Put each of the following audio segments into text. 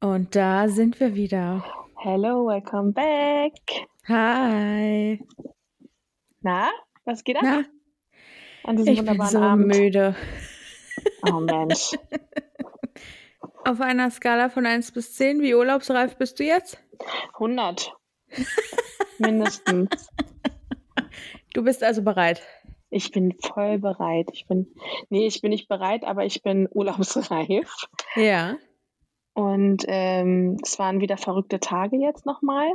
Und da sind wir wieder. Hello, welcome back. Hi. Na, was geht ab Na, an diesem ich bin wunderbaren so Abend? müde. Oh Mensch. Auf einer Skala von 1 bis 10, wie urlaubsreif bist du jetzt? 100. Mindestens. Du bist also bereit. Ich bin voll bereit. Ich bin, nee, ich bin nicht bereit, aber ich bin urlaubsreif. Ja. Und ähm, es waren wieder verrückte Tage jetzt nochmal.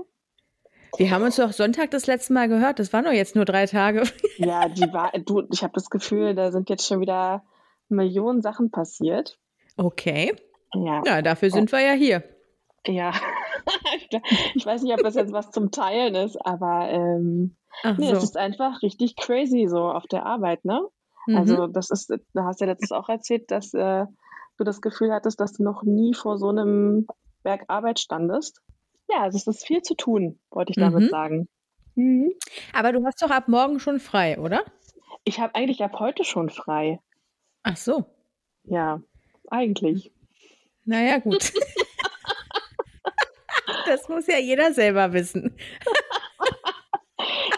Wir haben uns doch Sonntag das letzte Mal gehört. Das waren doch jetzt nur drei Tage. Ja, die war, du, ich habe das Gefühl, da sind jetzt schon wieder Millionen Sachen passiert. Okay. Ja, Ja, dafür sind wir ja hier. ja. ich weiß nicht, ob das jetzt was zum Teilen ist, aber ähm, nee, es so. ist einfach richtig crazy so auf der Arbeit, ne? Mhm. Also das ist, du hast ja letztens auch erzählt, dass äh, du das Gefühl hattest, dass du noch nie vor so einem Berg Arbeit standest. Ja, also es ist viel zu tun, wollte ich damit Mhm. sagen. Mhm. Aber du hast doch ab morgen schon frei, oder? Ich habe eigentlich ab heute schon frei. Ach so. Ja, eigentlich. Naja, gut. das muss ja jeder selber wissen.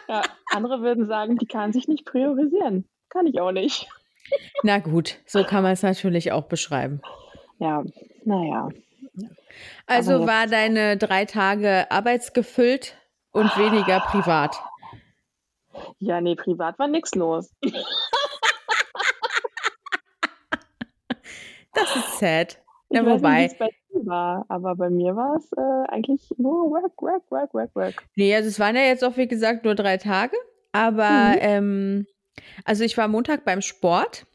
Ja, andere würden sagen, die kann sich nicht priorisieren. Kann ich auch nicht. Na gut, so kann man es natürlich auch beschreiben. Ja, naja. Also war deine drei Tage arbeitsgefüllt und weniger privat. Ja, nee, privat war nichts los. Das ist sad. Ich Ja, weiß wobei. nicht, bei dir war, aber bei mir war es äh, eigentlich nur work, work, work, work, work. Nee, also es waren ja jetzt auch, wie gesagt, nur drei Tage. Aber, Mhm. ähm, also ich war Montag beim Sport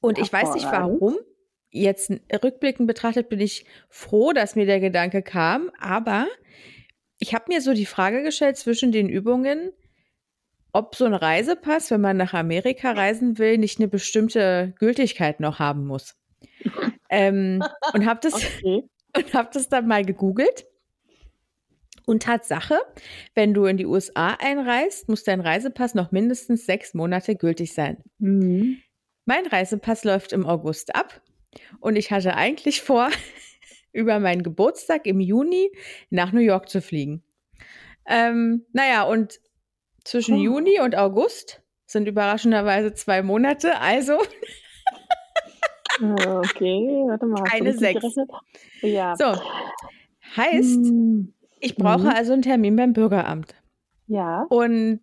und ich weiß nicht warum. Jetzt rückblickend betrachtet bin ich froh, dass mir der Gedanke kam, aber ich habe mir so die Frage gestellt zwischen den Übungen, ob so ein Reisepass, wenn man nach Amerika reisen will, nicht eine bestimmte Gültigkeit noch haben muss. ähm, und habe das, Okay. und habe das dann mal gegoogelt. Und Tatsache, wenn du in die USA einreist, muss dein Reisepass noch mindestens sechs Monate gültig sein. Mhm. Mein Reisepass läuft im August ab und ich hatte eigentlich vor, über meinen Geburtstag im Juni nach New York zu fliegen. Ähm, naja, und zwischen Oh. Juni und August sind überraschenderweise zwei Monate, also Äh, Okay, warte mal. richtig sechs. Ja. so. Heißt, Hm, ich brauche Mhm. also einen Termin beim Bürgeramt. Ja. Und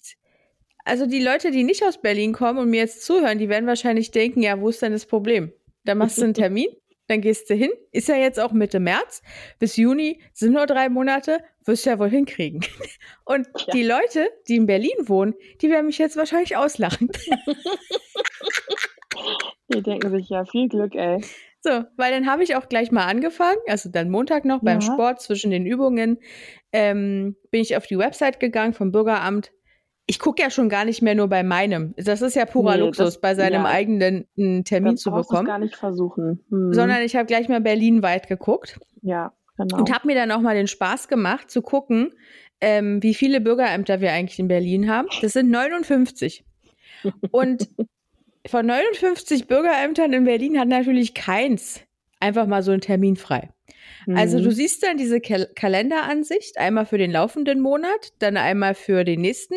also die Leute, die nicht aus Berlin kommen und mir jetzt zuhören, die werden wahrscheinlich denken, ja, wo ist denn das Problem? Dann machst du einen Termin, dann gehst du hin. Ist ja jetzt auch Mitte März. Bis Juni sind nur drei Monate, wirst du ja wohl hinkriegen. Und Ja. die Leute, die in Berlin wohnen, die werden mich jetzt wahrscheinlich auslachen. Die denken sich ja viel Glück, ey. So, weil dann habe ich auch gleich mal angefangen, also dann Montag noch beim Ja. Sport zwischen den Übungen, ähm, bin ich auf die Website gegangen vom Bürgeramt. Ich gucke ja schon gar nicht mehr nur bei meinem. Das ist ja purer Nee, Luxus, das- bei seinem ja. eigenen einen Termin Das zu bekommen. gar nicht versuchen. Hm. Sondern ich habe gleich mal berlinweit geguckt ja, genau. und habe mir dann auch mal den Spaß gemacht zu gucken, ähm, wie viele Bürgerämter wir eigentlich in Berlin haben. Das sind 59. Und von 59 Bürgerämtern in Berlin hat natürlich keins einfach mal so einen Termin frei. Also Mhm. du siehst dann diese Kal Kalenderansicht, einmal für den laufenden Monat, dann einmal für den nächsten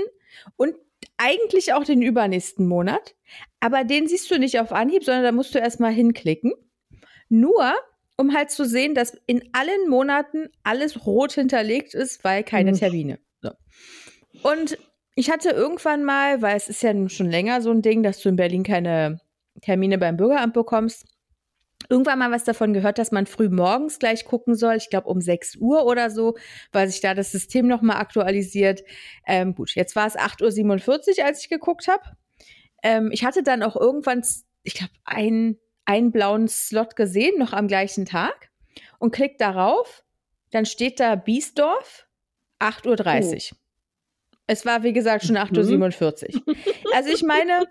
und eigentlich auch den übernächsten Monat. Aber den siehst du nicht auf Anhieb, sondern da musst du erstmal hinklicken. Nur, um halt zu sehen, dass in allen Monaten alles rot hinterlegt ist, weil keine Mhm. Termine. So. Und ich hatte irgendwann mal, weil es ist ja nun schon länger so ein Ding, dass du in Berlin keine Termine beim Bürgeramt bekommst, irgendwann mal was davon gehört, dass man früh morgens gleich gucken soll. Ich glaube um 6 Uhr oder so, weil sich da das System nochmal aktualisiert. Ähm, gut, jetzt war es 8.47 Uhr, als ich geguckt habe. Ähm, ich hatte dann auch irgendwann, ich glaube, einen, einen blauen Slot gesehen, noch am gleichen Tag. Und klick darauf. Dann steht da Biesdorf, 8.30 Uhr. Es war, wie gesagt, schon 8.47 Uhr. Also ich meine,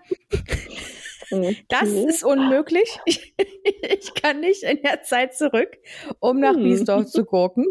das ist unmöglich. Ich, ich kann nicht in der Zeit zurück, um nach Hm. Biesdorf zu gucken.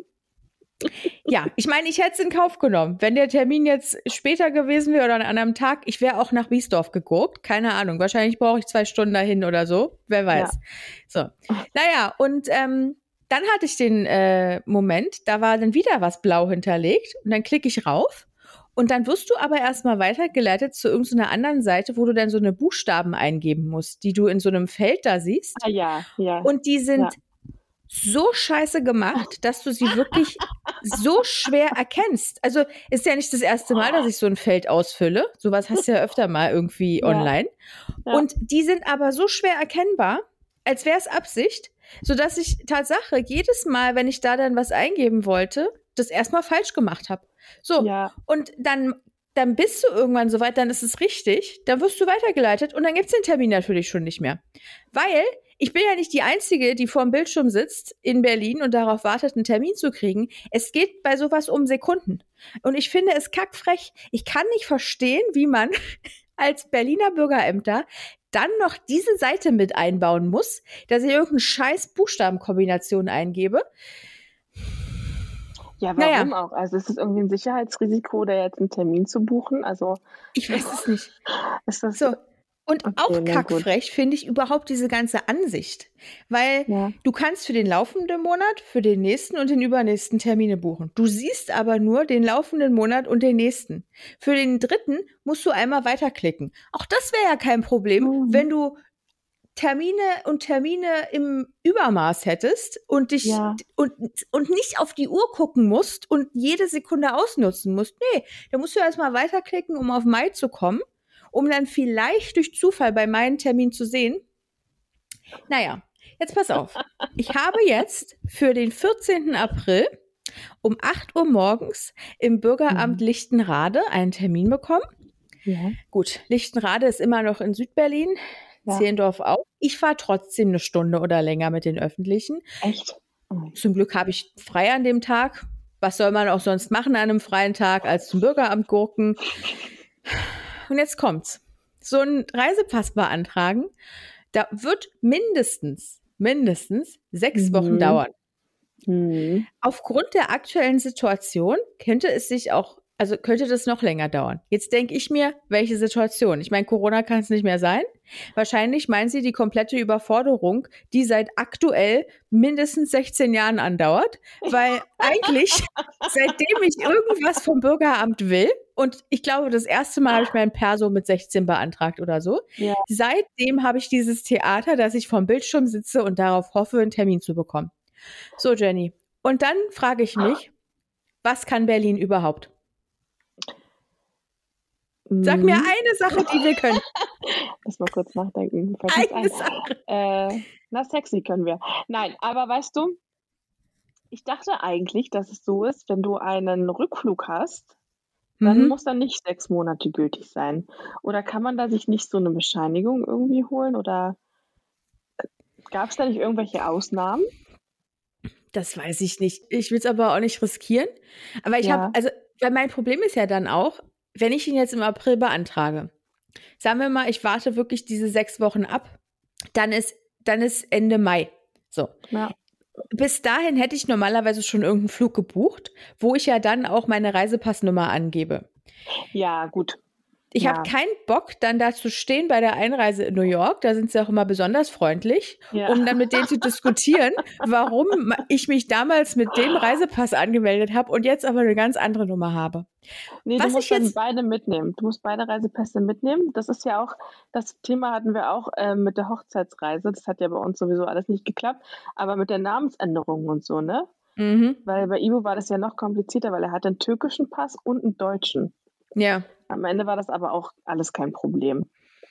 Ja, ich meine, ich hätte es in Kauf genommen. Wenn der Termin jetzt später gewesen wäre oder an einem Tag, ich wäre auch nach Biesdorf geguckt. Keine Ahnung. Wahrscheinlich brauche ich zwei Stunden dahin oder so. Wer weiß. So. Naja, und ähm, dann hatte ich den äh, Moment, da war dann wieder was blau hinterlegt und dann klicke ich rauf und dann wirst du aber erstmal weitergeleitet zu irgendeiner anderen Seite, wo du dann so eine Buchstaben eingeben musst, die du in so einem Feld da siehst. Ah ja, ja. Und die sind Ja. so scheiße gemacht, dass du sie wirklich so schwer erkennst. Also ist ja nicht das erste Mal, dass ich so ein Feld ausfülle. Sowas hast du ja öfter mal irgendwie Ja. online. Ja. Und die sind aber so schwer erkennbar, als wäre es Absicht, sodass ich Tatsache jedes Mal, wenn ich da dann was eingeben wollte, das erstmal falsch gemacht habe. So, Ja, und dann, dann bist du irgendwann soweit, dann ist es richtig, dann wirst du weitergeleitet und dann gibt's den Termin natürlich schon nicht mehr. Weil ich bin ja nicht die Einzige, die vor dem Bildschirm sitzt in Berlin und darauf wartet, einen Termin zu kriegen. Es geht bei sowas um Sekunden. Und ich finde es kackfrech. Ich kann nicht verstehen, wie man als Berliner Bürgerämter dann noch diese Seite mit einbauen muss, dass ich irgendeine scheiß Buchstabenkombination eingebe. Ja, Naja. warum auch? Also ist es irgendwie ein Sicherheitsrisiko, da jetzt einen Termin zu buchen? Also Ich weiß es nicht. ist das So. Und Okay, auch kackfrech finde ich überhaupt diese ganze Ansicht. Weil ja. du kannst für den laufenden Monat, für den nächsten und den übernächsten Termine buchen. Du siehst aber nur den laufenden Monat und den nächsten. Für den dritten musst du einmal weiterklicken. Auch das wäre ja kein Problem, Mhm. wenn du Termine und Termine im Übermaß hättest und dich Ja. und, und nicht auf die Uhr gucken musst und jede Sekunde ausnutzen musst. Nee, da musst du erstmal weiterklicken, um auf Mai zu kommen, um dann vielleicht durch Zufall bei meinem Termin zu sehen. Naja, jetzt pass auf. Ich habe jetzt für den 14. April um 8 Uhr morgens im Bürgeramt Mhm. Lichtenrade einen Termin bekommen. ja. Gut, Lichtenrade ist immer noch in Südberlin, Ja. Zehlendorf auch. Ich fahre trotzdem eine Stunde oder länger mit den Öffentlichen. Echt? Oh. Zum Glück habe ich frei an dem Tag. Was soll man auch sonst machen an einem freien Tag, als zum Bürgeramt gurken? Und jetzt kommt's. So ein Reisepass beantragen, da wird mindestens, mindestens sechs Mhm. Wochen dauern. Hm. Aufgrund der aktuellen Situation könnte es sich auch, also könnte das noch länger dauern. Jetzt denke ich mir, welche Situation? Ich meine, Corona kann es nicht mehr sein. Wahrscheinlich meinen Sie die komplette Überforderung, die seit aktuell mindestens 16 Jahren andauert, weil eigentlich, seitdem ich irgendwas vom Bürgeramt will, und ich glaube, das erste Mal habe ich mein Perso mit 16 beantragt oder so, Ja. seitdem habe ich dieses Theater, dass ich vom Bildschirm sitze und darauf hoffe, einen Termin zu bekommen. So, Jenny. Und dann frage ich mich, was kann Berlin überhaupt? Sag mir Hm. eine Sache, die wir können. Lass mal kurz nachdenken. Eine ein. Sache. Äh, na, sexy können wir. Nein, aber weißt du, ich dachte eigentlich, dass es so ist, wenn du einen Rückflug hast, dann Mhm. muss er nicht sechs Monate gültig sein. Oder kann man da sich nicht so eine Bescheinigung irgendwie holen? Oder gab es da nicht irgendwelche Ausnahmen? Das weiß ich nicht. Ich will es aber auch nicht riskieren. Aber ich Ja. habe, also, weil mein Problem ist ja dann auch, wenn ich ihn jetzt im April beantrage, sagen wir mal, ich warte wirklich diese sechs Wochen ab, dann ist, dann ist Ende Mai. So. Ja. Bis dahin hätte ich normalerweise schon irgendeinen Flug gebucht, wo ich ja dann auch meine Reisepassnummer angebe. Ja, gut. Ich Ja. habe keinen Bock, dann da zu stehen bei der Einreise in New York, da sind sie auch immer besonders freundlich, Ja. um dann mit denen zu diskutieren, warum ich mich damals mit dem Reisepass angemeldet habe und jetzt aber eine ganz andere Nummer habe. Nee, Was du musst jetzt- beide mitnehmen. Du musst beide Reisepässe mitnehmen. Das ist ja auch, das Thema hatten wir auch äh, mit der Hochzeitsreise. Das hat ja bei uns sowieso alles nicht geklappt. Aber mit der Namensänderung und so, ne? Mhm. Weil bei Ivo war das ja noch komplizierter, weil er hat einen türkischen Pass und einen deutschen. Ja, Am Ende war das aber auch alles kein Problem.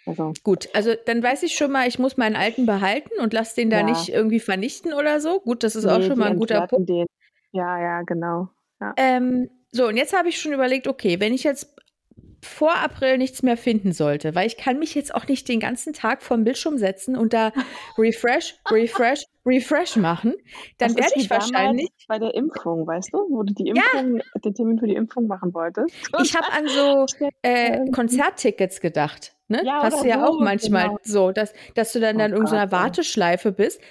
Also, gut. Also dann weiß ich schon mal, ich muss meinen alten behalten und lass den da Ja. nicht irgendwie vernichten oder so. Gut, das ist auch nee, schon die mal ein guter Punkt. Den. Ja, ja, genau. Ähm, so, und jetzt habe ich schon überlegt, okay, wenn ich jetzt vor April nichts mehr finden sollte, weil ich kann mich jetzt auch nicht den ganzen Tag vom Bildschirm setzen und da Refresh, Refresh, Refresh machen, dann werde ich wahrscheinlich, Bei der Impfung, weißt du, wo du die Impfung, den Termin für die Impfung machen wolltest. ich habe an so äh, Konzerttickets gedacht. Ne? Ja, Hast du ja auch so, manchmal genau. so, dass, dass du dann Oh in irgendeiner Gott, ey. Warteschleife bist.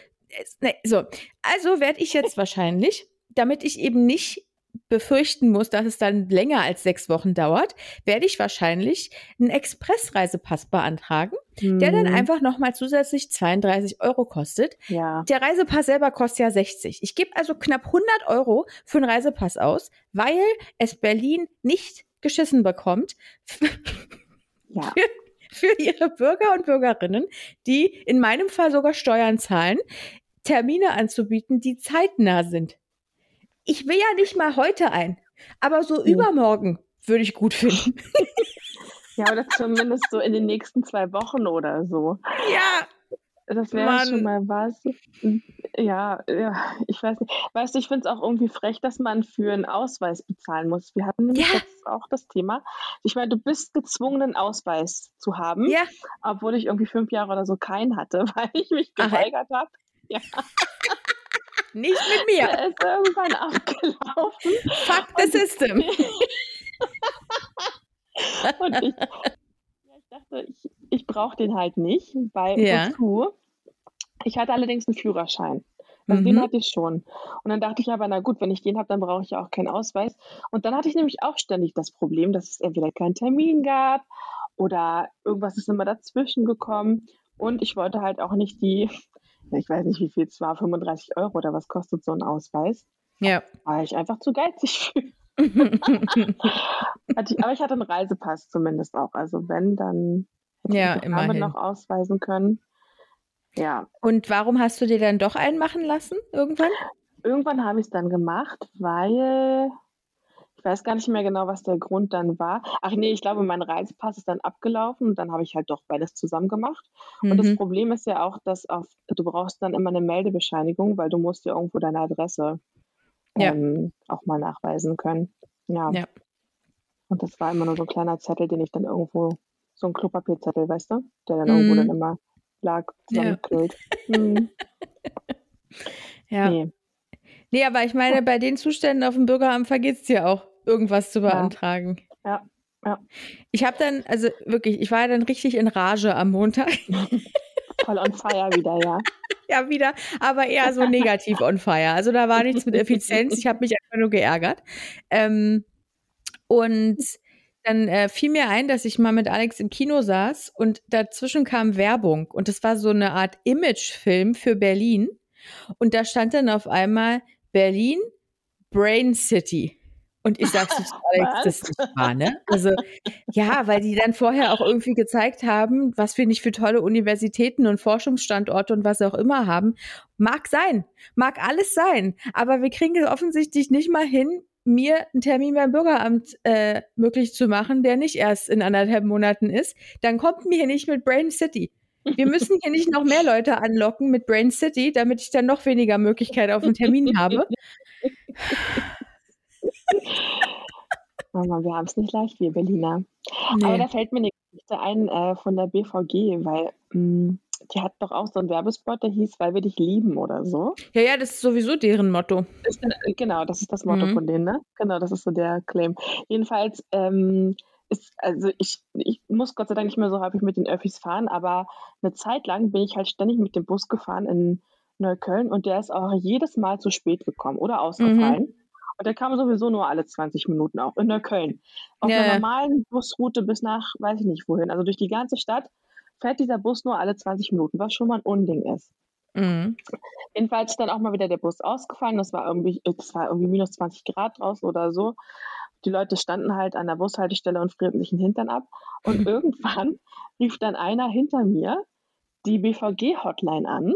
Ne, so, also werde ich jetzt wahrscheinlich, damit ich eben nicht befürchten muss, dass es dann länger als sechs Wochen dauert, werde ich wahrscheinlich einen Expressreisepass beantragen, hm. der dann mhm. einfach nochmal zusätzlich 32 Euro kostet. Ja. Der Reisepass selber kostet ja 60. Ich gebe also knapp 100 Euro für einen Reisepass aus, weil es Berlin nicht geschissen bekommt. ja. für ihre Bürger und Bürgerinnen, die in meinem Fall sogar Steuern zahlen, Termine anzubieten, die zeitnah sind. Ich will ja nicht mal heute ein, aber so hm. übermorgen würde ich gut finden. Ja, oder zumindest so in den nächsten zwei Wochen oder so. Ja. Das wäre schon mal was. Ja, ja, ich weiß nicht. Weißt du, ich finde es auch irgendwie frech, dass man für einen Ausweis bezahlen muss. Wir hatten nämlich ja. jetzt auch das Thema. Ich meine, du bist gezwungen, einen Ausweis zu haben, ja. obwohl ich irgendwie fünf Jahre oder so keinen hatte, weil ich mich geweigert habe. Ja. Nicht mit mir. Der ist irgendwann abgelaufen. Fuck the system. und ich, ich dachte, ich, ich brauche den halt nicht, weil ja. wozu? Ich hatte allerdings einen Führerschein. Also mhm. den hatte ich schon. Und dann dachte ich aber, na gut, wenn ich den habe, dann brauche ich ja auch keinen Ausweis. Und dann hatte ich nämlich auch ständig das Problem, dass es entweder keinen Termin gab oder irgendwas ist immer dazwischen gekommen. Und ich wollte halt auch nicht die ich weiß nicht, wie viel es war, 35 Euro oder was kostet so ein Ausweis. Ja. War ich einfach zu geizig für. aber ich hatte einen Reisepass zumindest auch. Also wenn, dann hätte ja, ich damit noch ausweisen können. Ja. Und warum hast du dir dann doch einen machen lassen irgendwann? Irgendwann habe ich es dann gemacht, weil ich weiß gar nicht mehr genau, was der Grund dann war. Ach nee, ich glaube, mein Reisepass ist dann abgelaufen und dann habe ich halt doch beides zusammen gemacht. Mhm. Und das mhm. Problem ist ja auch, dass auf, du brauchst dann immer eine Meldebescheinigung, weil du musst ja irgendwo deine Adresse ja. ähm, auch mal nachweisen können. Ja. ja. Und das war immer nur so ein kleiner Zettel, den ich dann irgendwo, so ein Klopapierzettel, weißt du, der dann mhm. irgendwo dann immer lag, zusammengeküllt. Ja. Mhm. ja. Nee. Nee, aber ich meine, bei den Zuständen auf dem Bürgeramt vergeht es dir auch, irgendwas zu beantragen. Ja, ja. Ich habe dann, also wirklich, ich war dann richtig in Rage am Montag. Voll on fire wieder, ja. Ja, wieder, aber eher so negativ on fire. Also da war nichts mit Effizienz. Ich habe mich einfach nur geärgert. Ähm, und dann äh, fiel mir ein, dass ich mal mit Alex im Kino saß und dazwischen kam Werbung. Und das war so eine Art Imagefilm für Berlin. Und da stand dann auf einmal Berlin, Brain City. Und ich sag's jetzt, Alex, das ist nicht wahr, ne? Also, ja, weil die dann vorher auch irgendwie gezeigt haben, was wir nicht für tolle Universitäten und Forschungsstandorte und was auch immer haben. Mag sein, mag alles sein, aber wir kriegen es offensichtlich nicht mal hin, mir einen Termin beim Bürgeramt äh, möglich zu machen, der nicht erst in anderthalb Monaten ist. Dann kommt mir hier nicht mit Brain City. Wir müssen hier nicht noch mehr Leute anlocken mit Brain City, damit ich dann noch weniger Möglichkeit auf einen Termin habe. Mama, wir haben es nicht leicht, wir Berliner. Nee. Aber da fällt mir eine Geschichte ein äh, von der BVG, weil mh, mm, die hat doch auch so einen Werbespot, der hieß, weil wir dich lieben oder so. Ja, ja, das ist sowieso deren Motto. Ist, genau, das ist das Motto mhm. von denen, ne? Genau, das ist so der Claim. Jedenfalls ähm, ist, also ich, ich muss Gott sei Dank nicht mehr so häufig mit den Öffis fahren, aber eine Zeit lang bin ich halt ständig mit dem Bus gefahren in Neukölln und der ist auch jedes Mal zu spät gekommen oder ausgefallen. Mhm. Und der kam sowieso nur alle 20 Minuten auch in Neukölln. Auf ja, einer normalen Busroute bis nach, weiß ich nicht wohin, also durch die ganze Stadt fährt dieser Bus nur alle 20 Minuten, was schon mal ein Unding ist. Mhm. Jedenfalls ist dann auch mal wieder der Bus ausgefallen. Das war irgendwie, es war irgendwie minus 20 Grad draußen oder so. Die Leute standen halt an der Bushaltestelle und frierten sich den Hintern ab. Und irgendwann rief dann einer hinter mir die BVG-Hotline an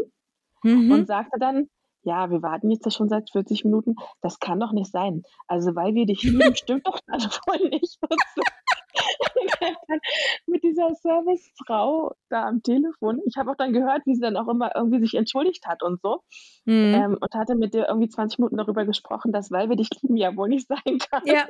mhm. und sagte dann, ja, wir warten jetzt schon seit 40 Minuten. Das kann doch nicht sein. Also, weil wir dich lieben, stimmt doch das wohl nicht. mit dieser Servicefrau da am Telefon. Ich habe auch dann gehört, wie sie dann auch immer irgendwie sich entschuldigt hat und so. Mhm. Ähm, und hatte mit dir irgendwie 20 Minuten darüber gesprochen, dass weil wir dich lieben ja wohl nicht sein kann. Ja.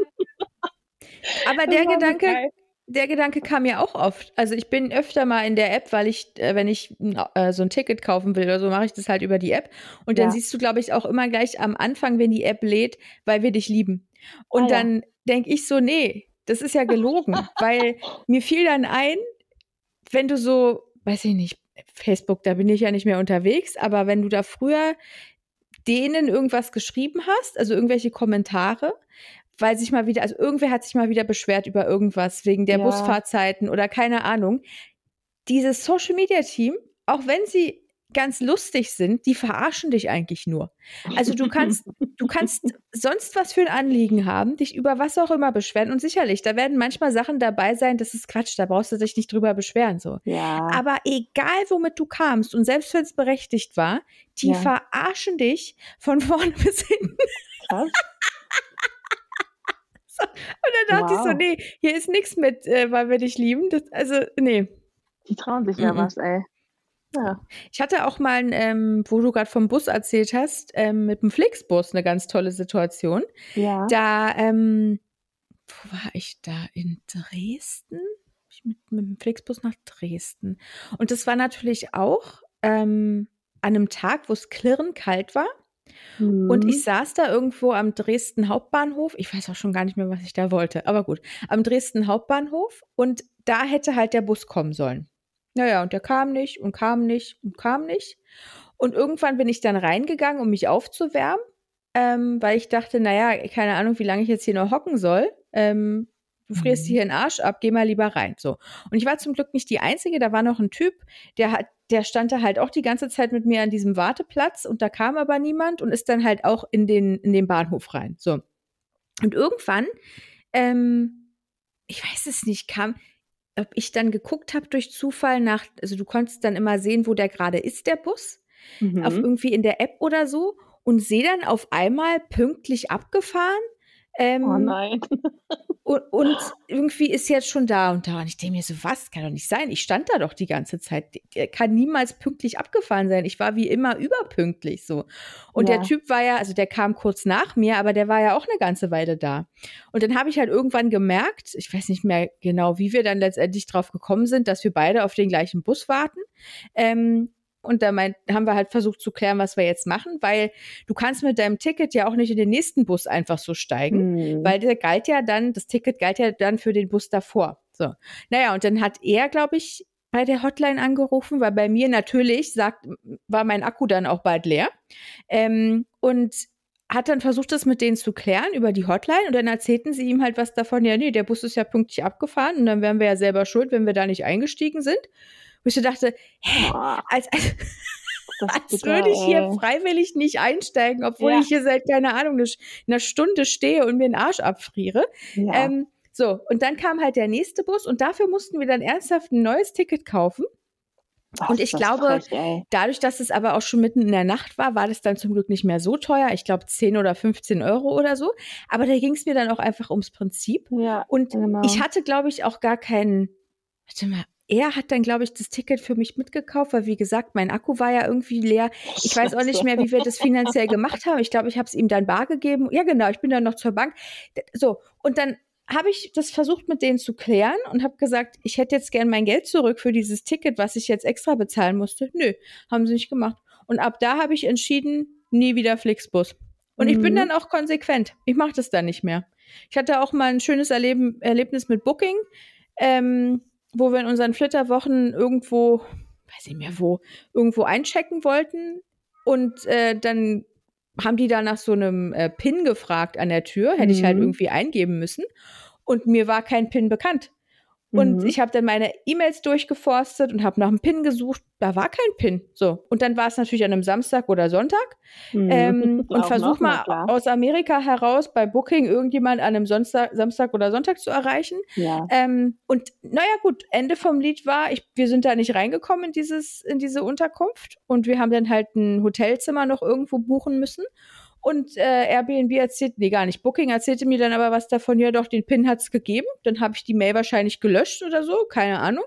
Aber der Gedanke, der Gedanke kam ja auch oft. Also ich bin öfter mal in der App, weil ich, äh, wenn ich äh, so ein Ticket kaufen will oder so, mache ich das halt über die App. Und dann ja. siehst du, glaube ich, auch immer gleich am Anfang, wenn die App lädt, weil wir dich lieben. Und ah, dann ja. denke ich so, nee, das ist ja gelogen, weil mir fiel dann ein, wenn du so, weiß ich nicht, Facebook, da bin ich ja nicht mehr unterwegs, aber wenn du da früher denen irgendwas geschrieben hast, also irgendwelche Kommentare, weil sich mal wieder, also irgendwer hat sich mal wieder beschwert über irgendwas wegen der ja. Busfahrzeiten oder keine Ahnung. Dieses Social Media Team, auch wenn sie ganz lustig sind, die verarschen dich eigentlich nur. Also du kannst, du kannst sonst was für ein Anliegen haben, dich über was auch immer beschweren und sicherlich, da werden manchmal Sachen dabei sein, das ist Quatsch, da brauchst du dich nicht drüber beschweren so. Ja. Aber egal womit du kamst und selbst wenn es berechtigt war, die ja. verarschen dich von vorne bis hinten. Was? so. Und dann dachte wow. ich so, nee, hier ist nichts mit, äh, weil wir dich lieben. Das, also, nee. Die trauen sich ja -mm. was, ey. Ja. Ich hatte auch mal, ähm, wo du gerade vom Bus erzählt hast, ähm, mit dem Flixbus eine ganz tolle Situation. Ja. Da, ähm, wo war ich da? In Dresden? Ich mit, mit dem Flixbus nach Dresden. Und das war natürlich auch ähm, an einem Tag, wo es klirrend kalt war. Mhm. Und ich saß da irgendwo am Dresden Hauptbahnhof. Ich weiß auch schon gar nicht mehr, was ich da wollte. Aber gut, am Dresden Hauptbahnhof. Und da hätte halt der Bus kommen sollen. Naja, und der kam nicht und kam nicht und kam nicht. Und irgendwann bin ich dann reingegangen, um mich aufzuwärmen, ähm, weil ich dachte, naja, keine Ahnung, wie lange ich jetzt hier noch hocken soll. Ähm, du frierst mhm. hier den Arsch ab, geh mal lieber rein. So. Und ich war zum Glück nicht die Einzige, da war noch ein Typ, der hat, der stand da halt auch die ganze Zeit mit mir an diesem Warteplatz und da kam aber niemand und ist dann halt auch in den, in den Bahnhof rein. So. Und irgendwann, ähm, ich weiß es nicht, kam, ob ich dann geguckt habe durch Zufall nach, also du konntest dann immer sehen, wo der gerade ist, der Bus, mhm. auf irgendwie in der App oder so und sehe dann auf einmal pünktlich abgefahren ähm, oh nein. und, und, irgendwie ist jetzt schon da und da. Und ich denke mir so, was? Kann doch nicht sein. Ich stand da doch die ganze Zeit. Der kann niemals pünktlich abgefahren sein. Ich war wie immer überpünktlich so. Und ja. der Typ war ja, also der kam kurz nach mir, aber der war ja auch eine ganze Weile da. Und dann habe ich halt irgendwann gemerkt, ich weiß nicht mehr genau, wie wir dann letztendlich drauf gekommen sind, dass wir beide auf den gleichen Bus warten. Ähm, und da mein, haben wir halt versucht zu klären, was wir jetzt machen, weil du kannst mit deinem Ticket ja auch nicht in den nächsten Bus einfach so steigen, mhm. weil der galt ja dann, das Ticket galt ja dann für den Bus davor. So. Naja, und dann hat er, glaube ich, bei der Hotline angerufen, weil bei mir natürlich sagt, war mein Akku dann auch bald leer. Ähm, und hat dann versucht, das mit denen zu klären über die Hotline und dann erzählten sie ihm halt was davon, ja, nee, der Bus ist ja pünktlich abgefahren und dann wären wir ja selber schuld, wenn wir da nicht eingestiegen sind. Wo ich dachte, hä, als, als, als würde ich hier freiwillig nicht einsteigen, obwohl ja. ich hier seit, keine Ahnung, einer Stunde stehe und mir den Arsch abfriere. Ja. Ähm, so, und dann kam halt der nächste Bus und dafür mussten wir dann ernsthaft ein neues Ticket kaufen. Ach, und ich glaube, frech, dadurch, dass es aber auch schon mitten in der Nacht war, war das dann zum Glück nicht mehr so teuer. Ich glaube 10 oder 15 Euro oder so. Aber da ging es mir dann auch einfach ums Prinzip. Ja, und genau. ich hatte, glaube ich, auch gar keinen, warte mal, er hat dann, glaube ich, das Ticket für mich mitgekauft, weil wie gesagt, mein Akku war ja irgendwie leer. Ich weiß auch nicht mehr, wie wir das finanziell gemacht haben. Ich glaube, ich habe es ihm dann bar gegeben. Ja, genau, ich bin dann noch zur Bank. So, und dann habe ich das versucht mit denen zu klären und habe gesagt, ich hätte jetzt gern mein Geld zurück für dieses Ticket, was ich jetzt extra bezahlen musste. Nö, haben sie nicht gemacht. Und ab da habe ich entschieden, nie wieder Flixbus. Und mhm. ich bin mhm. dann auch konsequent. Ich mache das dann nicht mehr. Ich hatte auch mal ein schönes Erleben, Erlebnis mit Booking. Ähm, wo wir in unseren Flitterwochen irgendwo, weiß ich mehr wo, irgendwo einchecken wollten. Und äh, dann haben die da nach so einem äh, PIN gefragt an der Tür, hätte mhm. ich halt mhm. irgendwie eingeben müssen. Und mir war kein PIN bekannt. Und mhm. ich habe dann meine E-Mails durchgeforstet und habe nach einem PIN gesucht. Da war kein PIN. So. Und dann war es natürlich an einem Samstag oder Sonntag. Mhm. Ähm, und versuch mal klar. aus Amerika heraus bei Booking irgendjemand an einem Sonntag, Samstag oder Sonntag zu erreichen. Ja. Ähm, und naja, gut, Ende vom Lied war, ich, wir sind da nicht reingekommen in, dieses, in diese Unterkunft. Und wir haben dann halt ein Hotelzimmer noch irgendwo buchen müssen. Und äh, Airbnb erzählt, nee, gar nicht. Booking erzählte mir dann aber was davon, ja doch, den PIN hat's gegeben. Dann habe ich die Mail wahrscheinlich gelöscht oder so, keine Ahnung.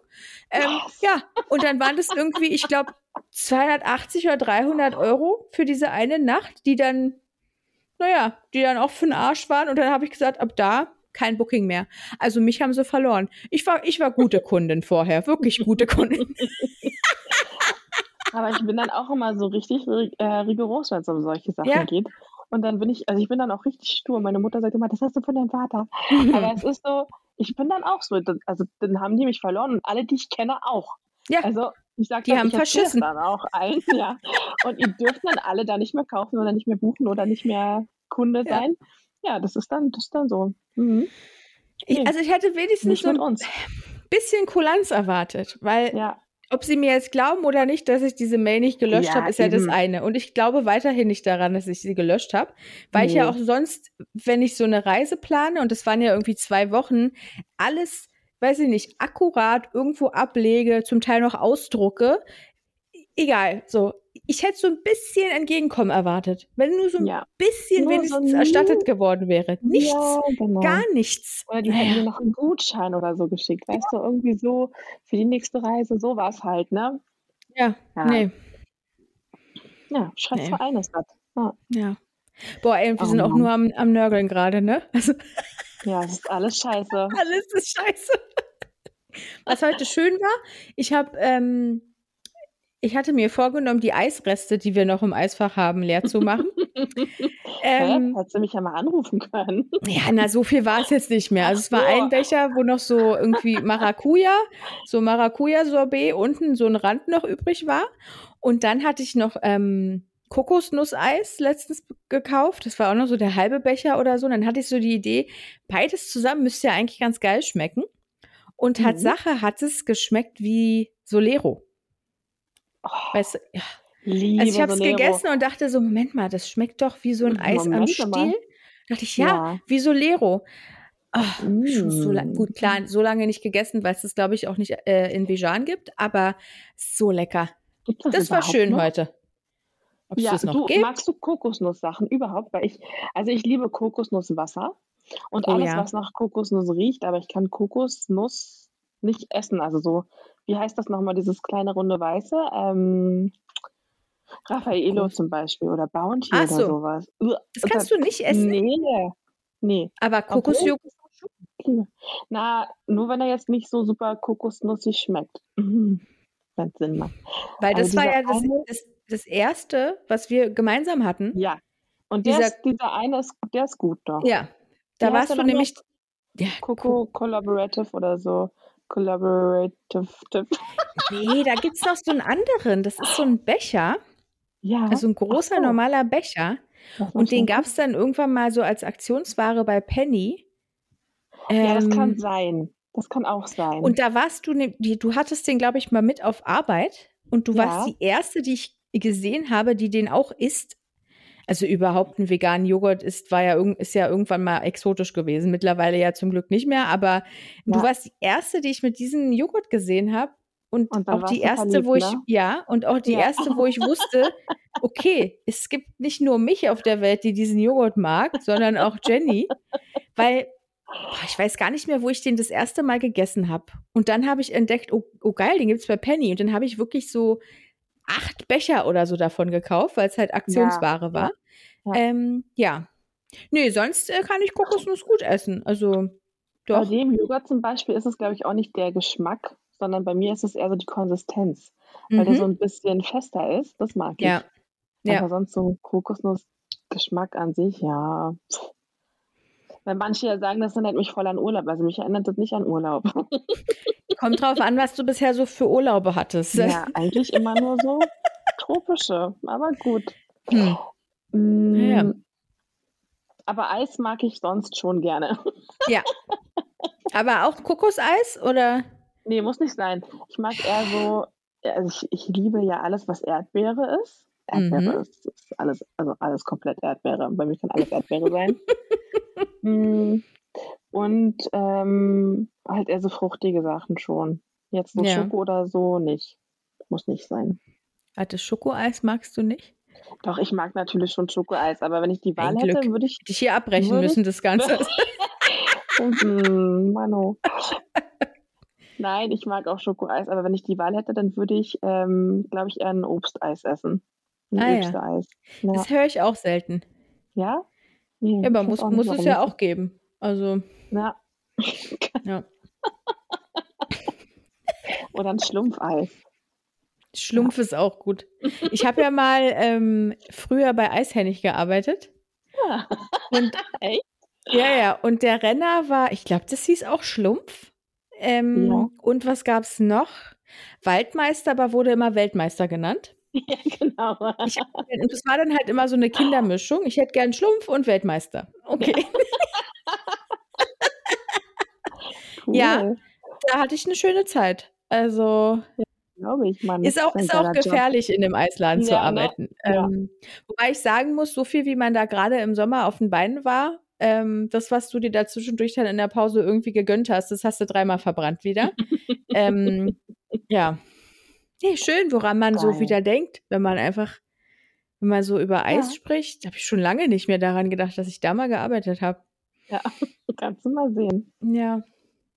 Ähm, ja, und dann waren das irgendwie, ich glaube, 280 oder 300 Euro für diese eine Nacht, die dann, naja, die dann auch für den Arsch waren. Und dann habe ich gesagt, ab da kein Booking mehr. Also mich haben sie verloren. Ich war, ich war gute Kundin vorher, wirklich gute Kundin. Aber ich bin dann auch immer so richtig äh, rigoros, wenn es um solche Sachen ja. geht. Und dann bin ich, also ich bin dann auch richtig stur. Meine Mutter sagt immer, das hast du von deinem Vater. Aber es ist so, ich bin dann auch so, also dann haben die mich verloren und alle, die ich kenne, auch. Ja. Also Ich sag Die dann, haben ich verschissen. dann auch ein, ja. Und ihr dürft dann alle da nicht mehr kaufen oder nicht mehr buchen oder nicht mehr Kunde Ja. sein. Ja, das ist dann, das ist dann so. Mhm. Ich, also ich hätte wenigstens nicht so ein bisschen Kulanz erwartet, weil Ja. Ob sie mir jetzt glauben oder nicht, dass ich diese Mail nicht gelöscht Ja, habe, ist ja das eben. eine. Und ich glaube weiterhin nicht daran, dass ich sie gelöscht habe, weil ich ja Nee. auch sonst, wenn ich so eine Reise plane, und das waren ja irgendwie zwei Wochen, alles, weiß ich nicht, akkurat irgendwo ablege, zum Teil noch ausdrucke. Egal, so. Ich hätte so ein bisschen Entgegenkommen erwartet. Wenn nur so ein Ja. bisschen Nur so wenigstens ein- erstattet geworden wäre. Nichts, Ja, genau. gar nichts. Oder die hätten mir noch einen Gutschein oder so geschickt. Weißt du, irgendwie so für die nächste Reise, sowas halt, ne? Ja, Ja. nee. Ja, Schreibverein ist das. Ja. Ja. Boah, ey, wir Oh sind auch Mann. nur am, am Nörgeln gerade, ne? Also ja, es ist alles scheiße. alles ist scheiße. Was heute schön war, ich habe, ähm, ich hatte mir vorgenommen, die Eisreste, die wir noch im Eisfach haben, leer zu machen. Ähm, Hättest du mich ja mal anrufen können. ja, na, so viel war es jetzt nicht mehr. Also es war ein Becher, wo noch so irgendwie Maracuja, so Maracuja-Sorbet unten so ein Rand noch übrig war. Und dann hatte ich noch ähm, Kokosnusseis letztens gekauft. Das war auch noch so der halbe Becher oder so. Und dann hatte ich so die Idee, beides zusammen müsste ja eigentlich ganz geil schmecken. Und Mhm. Tatsache hat es geschmeckt wie Solero. Oh, Weißt du, ja. Also ich habe es gegessen und dachte so, Moment mal, das schmeckt doch wie so ein Eis am mal. Stiel. dachte ich, ja, Ja. wie Solero. Ach, schon so lang, Mm. gut, klar, so lange nicht gegessen, weil es das, glaube ich, auch nicht äh, in Bijan gibt, aber so lecker. Das Das war schön noch? heute. Ob es Ja, du gibt? magst du Kokosnusssachen überhaupt? Weil ich, also ich liebe Kokosnusswasser und Oh alles, ja. was nach Kokosnuss riecht, aber ich kann Kokosnuss nicht essen. Also so, wie heißt das nochmal, dieses kleine runde Weiße? Ähm, Raffaello zum Beispiel oder Bounty Ach oder so. sowas. Das kannst du nicht essen, Nee, nee. aber Kokosjoghurt. Na, nur wenn er jetzt nicht so super kokosnussig schmeckt. Mhm. Wenn Sinn macht. Weil das war ja das, das, das erste, was wir gemeinsam hatten. Ja. Und Dieser- ist, dieser eine ist, der ist gut doch. Ja. Da warst du nämlich. Ja, Coco Collaborative oder so. Collaborative. Tipp. nee, da gibt es noch so einen anderen. Das ist so ein Becher, Ja. also ein großer, so. normaler Becher. Und den gab es dann irgendwann mal so als Aktionsware bei Penny. Ja, das kann Ähm, sein. Das kann auch sein. Und da warst du, ne, du hattest den, glaube ich, mal mit auf Arbeit. Und du Ja. warst die erste, die ich gesehen habe, die den auch isst. Also überhaupt einen veganen Joghurt ist, war ja, ist ja irgendwann mal exotisch gewesen. Mittlerweile ja zum Glück nicht mehr. Aber du Ja. warst die erste, die ich mit diesem Joghurt gesehen habe. Und, Und auch die du erste, verliebt, wo ich, ne? ja, und auch die Ja. erste, wo ich wusste, okay, es gibt nicht nur mich auf der Welt, die diesen Joghurt mag, sondern auch Jenny. Weil Boah, ich weiß gar nicht mehr, wo ich den das erste Mal gegessen habe. Und dann habe ich entdeckt, oh, oh geil, den gibt es bei Penny. Und dann habe ich wirklich so acht Becher oder so davon gekauft, weil es halt Aktionsware ja, war. ja. Ähm, ja. Nee, sonst äh, kann ich Kokosnuss gut essen. Also, Bei doch. dem Joghurt zum Beispiel ist es, glaube ich, auch nicht der Geschmack, sondern bei mir ist es eher so die Konsistenz. Weil der Mhm. so ein bisschen fester ist. Das mag ich. Ja. Ja. Aber sonst so Kokosnussgeschmack an sich, ja. Weil manche ja sagen, das erinnert mich voll an Urlaub. Also mich erinnert das nicht an Urlaub. Kommt drauf an, was du bisher so für Urlaube hattest. ja, eigentlich immer nur so tropische. Aber gut. Hm. Mm, Ja. Aber Eis mag ich sonst schon gerne. ja. Aber auch Kokoseis oder? nee, muss nicht sein. Ich mag eher so, also ich, ich liebe ja alles, was Erdbeere ist. Erdbeere Mhm. ist, ist alles, also alles komplett Erdbeere. Bei mir kann alles Erdbeere sein. Mm, Und ähm, halt eher so fruchtige Sachen schon. Jetzt so Ja. Schoko oder so nicht. Muss nicht sein. Warte, Schokoeis magst du nicht? Doch, ich mag natürlich schon Schokoeis, aber wenn ich die Wahl Ein hätte, Glück. würde ich. Hätte ich hier abbrechen müssen, das Ganze. Mm, Mano. Nein, ich mag auch Schokoeis, aber wenn ich die Wahl hätte, dann würde ich, ähm, glaube ich, eher ein Obsteis essen. Ein Ah, ja. Ja. Das höre ich auch selten. ja? Ja, aber ich weiß muss, auch nicht, muss es warum ja auch geben. Also, Ja. ja. Oder ein Schlumpfeis. Schlumpf ist auch gut. Ich habe ja mal ähm, früher bei Eishennig gearbeitet. Ja. Und, Echt? Ja, ja. Und der Renner war, ich glaube, das hieß auch Schlumpf. Ähm, Ja. Und was gab es noch? Waldmeister, aber wurde immer Weltmeister genannt. Ja, genau. Ich, und das war dann halt immer so eine Kindermischung. Ich hätte gern Schlumpf und Weltmeister. Okay. Cool. Ja, da hatte ich eine schöne Zeit. Also Glaube ich, Mann. ist auch, ist auch geiler Job. gefährlich, in dem Eisladen zu Ja, ne? arbeiten. Ja. Ähm, wobei ich sagen muss, so viel wie man da gerade im Sommer auf den Beinen war, ähm, das, was du dir da zwischendurch dann in der Pause irgendwie gegönnt hast, das hast du dreimal verbrannt wieder. ähm, ja. Nee, schön, woran man so Geil. wieder denkt, wenn man einfach, wenn man so über Eis Ja. spricht, habe ich schon lange nicht mehr daran gedacht, dass ich da mal gearbeitet habe. Ja, kannst du mal sehen. Ja,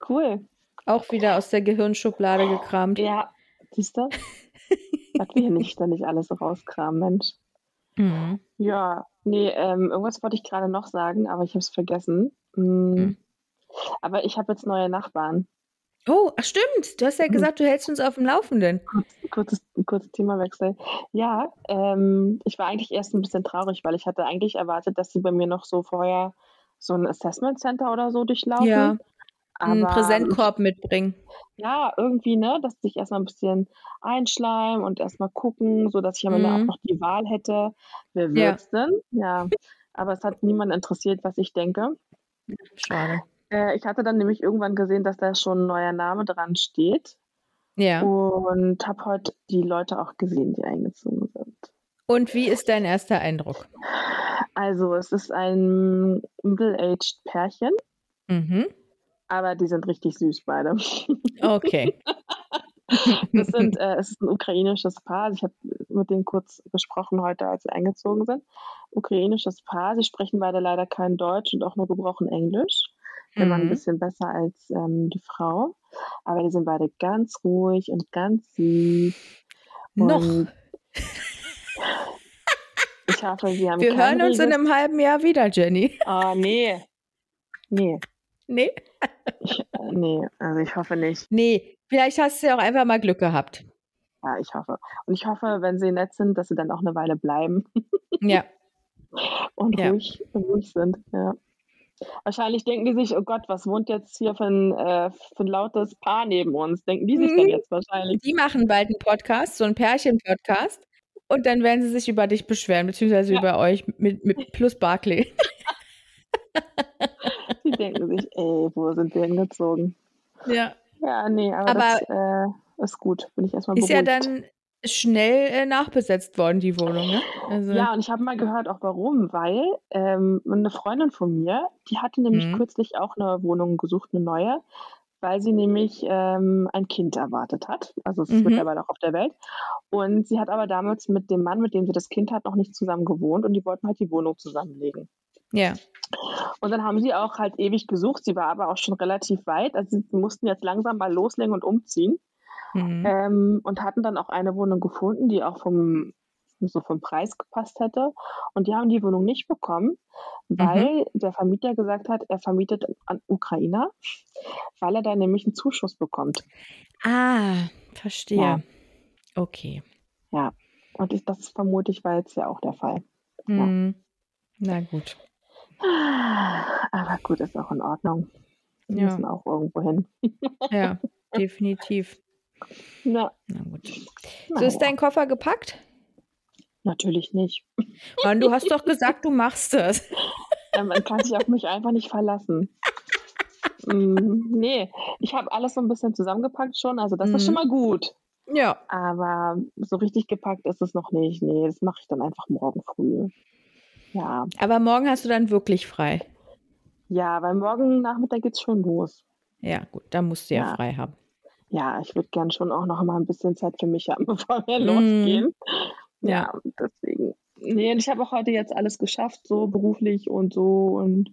Cool. auch wieder aus der Gehirnschublade gekramt. Ja, siehst du? Was wir hier nicht ständig alles so rauskramen, Mensch. Mhm. Ja, nee, ähm, irgendwas wollte ich gerade noch sagen, aber ich habe es vergessen. Mm, Hm. Aber ich habe jetzt neue Nachbarn. Oh, ach stimmt. Du hast ja Mhm. gesagt, du hältst uns auf dem Laufenden. Kurz, kurzes, kurzes Themawechsel. Ja, ähm, ich war eigentlich erst ein bisschen traurig, weil ich hatte eigentlich erwartet, dass sie bei mir noch so vorher so ein Assessment Center oder so durchlaufen. Ja, einen Aber Präsentkorb mitbringen. ja, irgendwie, ne, dass ich erstmal ein bisschen einschleimen und erstmal gucken, so dass ich am Ende auch Mhm. noch die Wahl hätte, wer Ja. wird's denn? Ja, aber es hat niemand interessiert, was ich denke. Schade. Äh, ich hatte dann nämlich irgendwann gesehen, dass da schon ein neuer Name dran steht Ja. und habe heute die Leute auch gesehen, die eingezogen sind. Und wie ist dein erster Eindruck? Also, es ist ein middle-aged Pärchen, Mhm. aber die sind richtig süß beide. Okay. Das sind, äh, es ist ein ukrainisches Paar. Also ich habe mit denen kurz gesprochen heute, als sie eingezogen sind. Ukrainisches Paar. Sie sprechen beide leider kein Deutsch und auch nur gebrochen Englisch. Mann ein Mhm. bisschen besser als ähm, die Frau. Aber die sind beide ganz ruhig und ganz süß. Noch. Und ich hoffe, sie haben Wir hören uns in einem halben Jahr wieder, Jenny. Oh, nee. Nee. Nee? Ich, äh, nee, also ich hoffe nicht. Nee. Vielleicht hast du ja auch einfach mal Glück gehabt. Ja, ich hoffe. Und ich hoffe, wenn sie nett sind, dass sie dann auch eine Weile bleiben. Ja. und Ja. ruhig, ruhig sind. Ja. Wahrscheinlich denken die sich, oh Gott, was wohnt jetzt hier für ein, äh, für ein lautes Paar neben uns? Denken die sich Mhm. dann jetzt wahrscheinlich. Die machen bald einen Podcast, so einen Pärchen-Podcast. Und dann werden sie sich über dich beschweren, beziehungsweise Ja. über euch mit, mit plus Barclay. Die denken sich, ey, wo sind wir hingezogen? Ja. Ja, nee, aber, Aber- das äh, ist gut. Bin ich erstmal Ist beruhigt. ja dann schnell äh, nachbesetzt worden, die Wohnung, ne? Also, Ja, und ich habe mal gehört auch warum, weil ähm, eine Freundin von mir, die hatte nämlich Mhm. kürzlich auch eine Wohnung gesucht, eine neue, weil sie nämlich ähm, ein Kind erwartet hat. Also es ist Mhm. mittlerweile auch auf der Welt. Und sie hat aber damals mit dem Mann, mit dem sie das Kind hat, noch nicht zusammen gewohnt und die wollten halt die Wohnung zusammenlegen. ja. Und dann haben sie auch halt ewig gesucht. Sie war aber auch schon relativ weit. Also sie mussten jetzt langsam mal loslegen und umziehen. Mhm. Ähm, und hatten dann auch eine Wohnung gefunden, die auch vom, so vom Preis gepasst hätte. Und die haben die Wohnung nicht bekommen, weil der Vermieter gesagt hat, er vermietet an Ukrainer, weil er da nämlich einen Zuschuss bekommt. Ah, verstehe. Ja. Okay. Ja. Und ich, das vermute ich war jetzt ja auch der Fall. Mhm. Na gut. Aber gut, ist auch in Ordnung. Wir Ja. müssen auch irgendwo hin. Ja, definitiv. Ja, Na gut. So ist dein Koffer gepackt? natürlich nicht. Mann, du hast doch gesagt, du machst das. Ja, man kann sich auf mich einfach nicht verlassen. Mm, nee, ich habe alles so ein bisschen zusammengepackt schon, also das ist Mhm. schon mal gut. Ja. Aber so richtig gepackt ist es noch nicht. Nee, das mache ich dann einfach morgen früh. Ja, Aber morgen hast du dann wirklich frei. ja, weil morgen Nachmittag geht's schon los. Ja, gut, dann musst du ja, Ja. frei haben. Ja, ich würde gern schon auch noch mal ein bisschen Zeit für mich haben, bevor wir Mhm. losgehen. Ja. Ja, deswegen. Nee, und ich habe auch heute jetzt alles geschafft, so beruflich und so und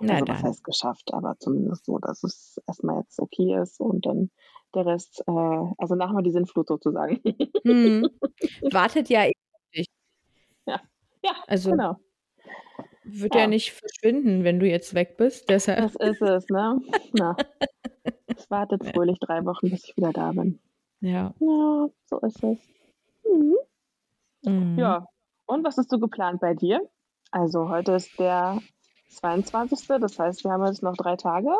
Na also was dann. heißt geschafft, aber zumindest so, dass es erstmal jetzt okay ist und dann der Rest, äh, also nach mal die Sinnflut sozusagen. Hm. Wartet ja eh dich. Ja, ja, Also genau. wird ja. Ja. nicht verschwinden, wenn du jetzt weg bist. Deshalb. Das ist es, ne? Na. Es wartet fröhlich drei Wochen, bis ich wieder da bin. Ja. Ja, so ist es. Mhm. Mhm. Ja, und was ist so geplant bei dir? Also heute ist der 22. Das heißt, wir haben jetzt noch drei Tage,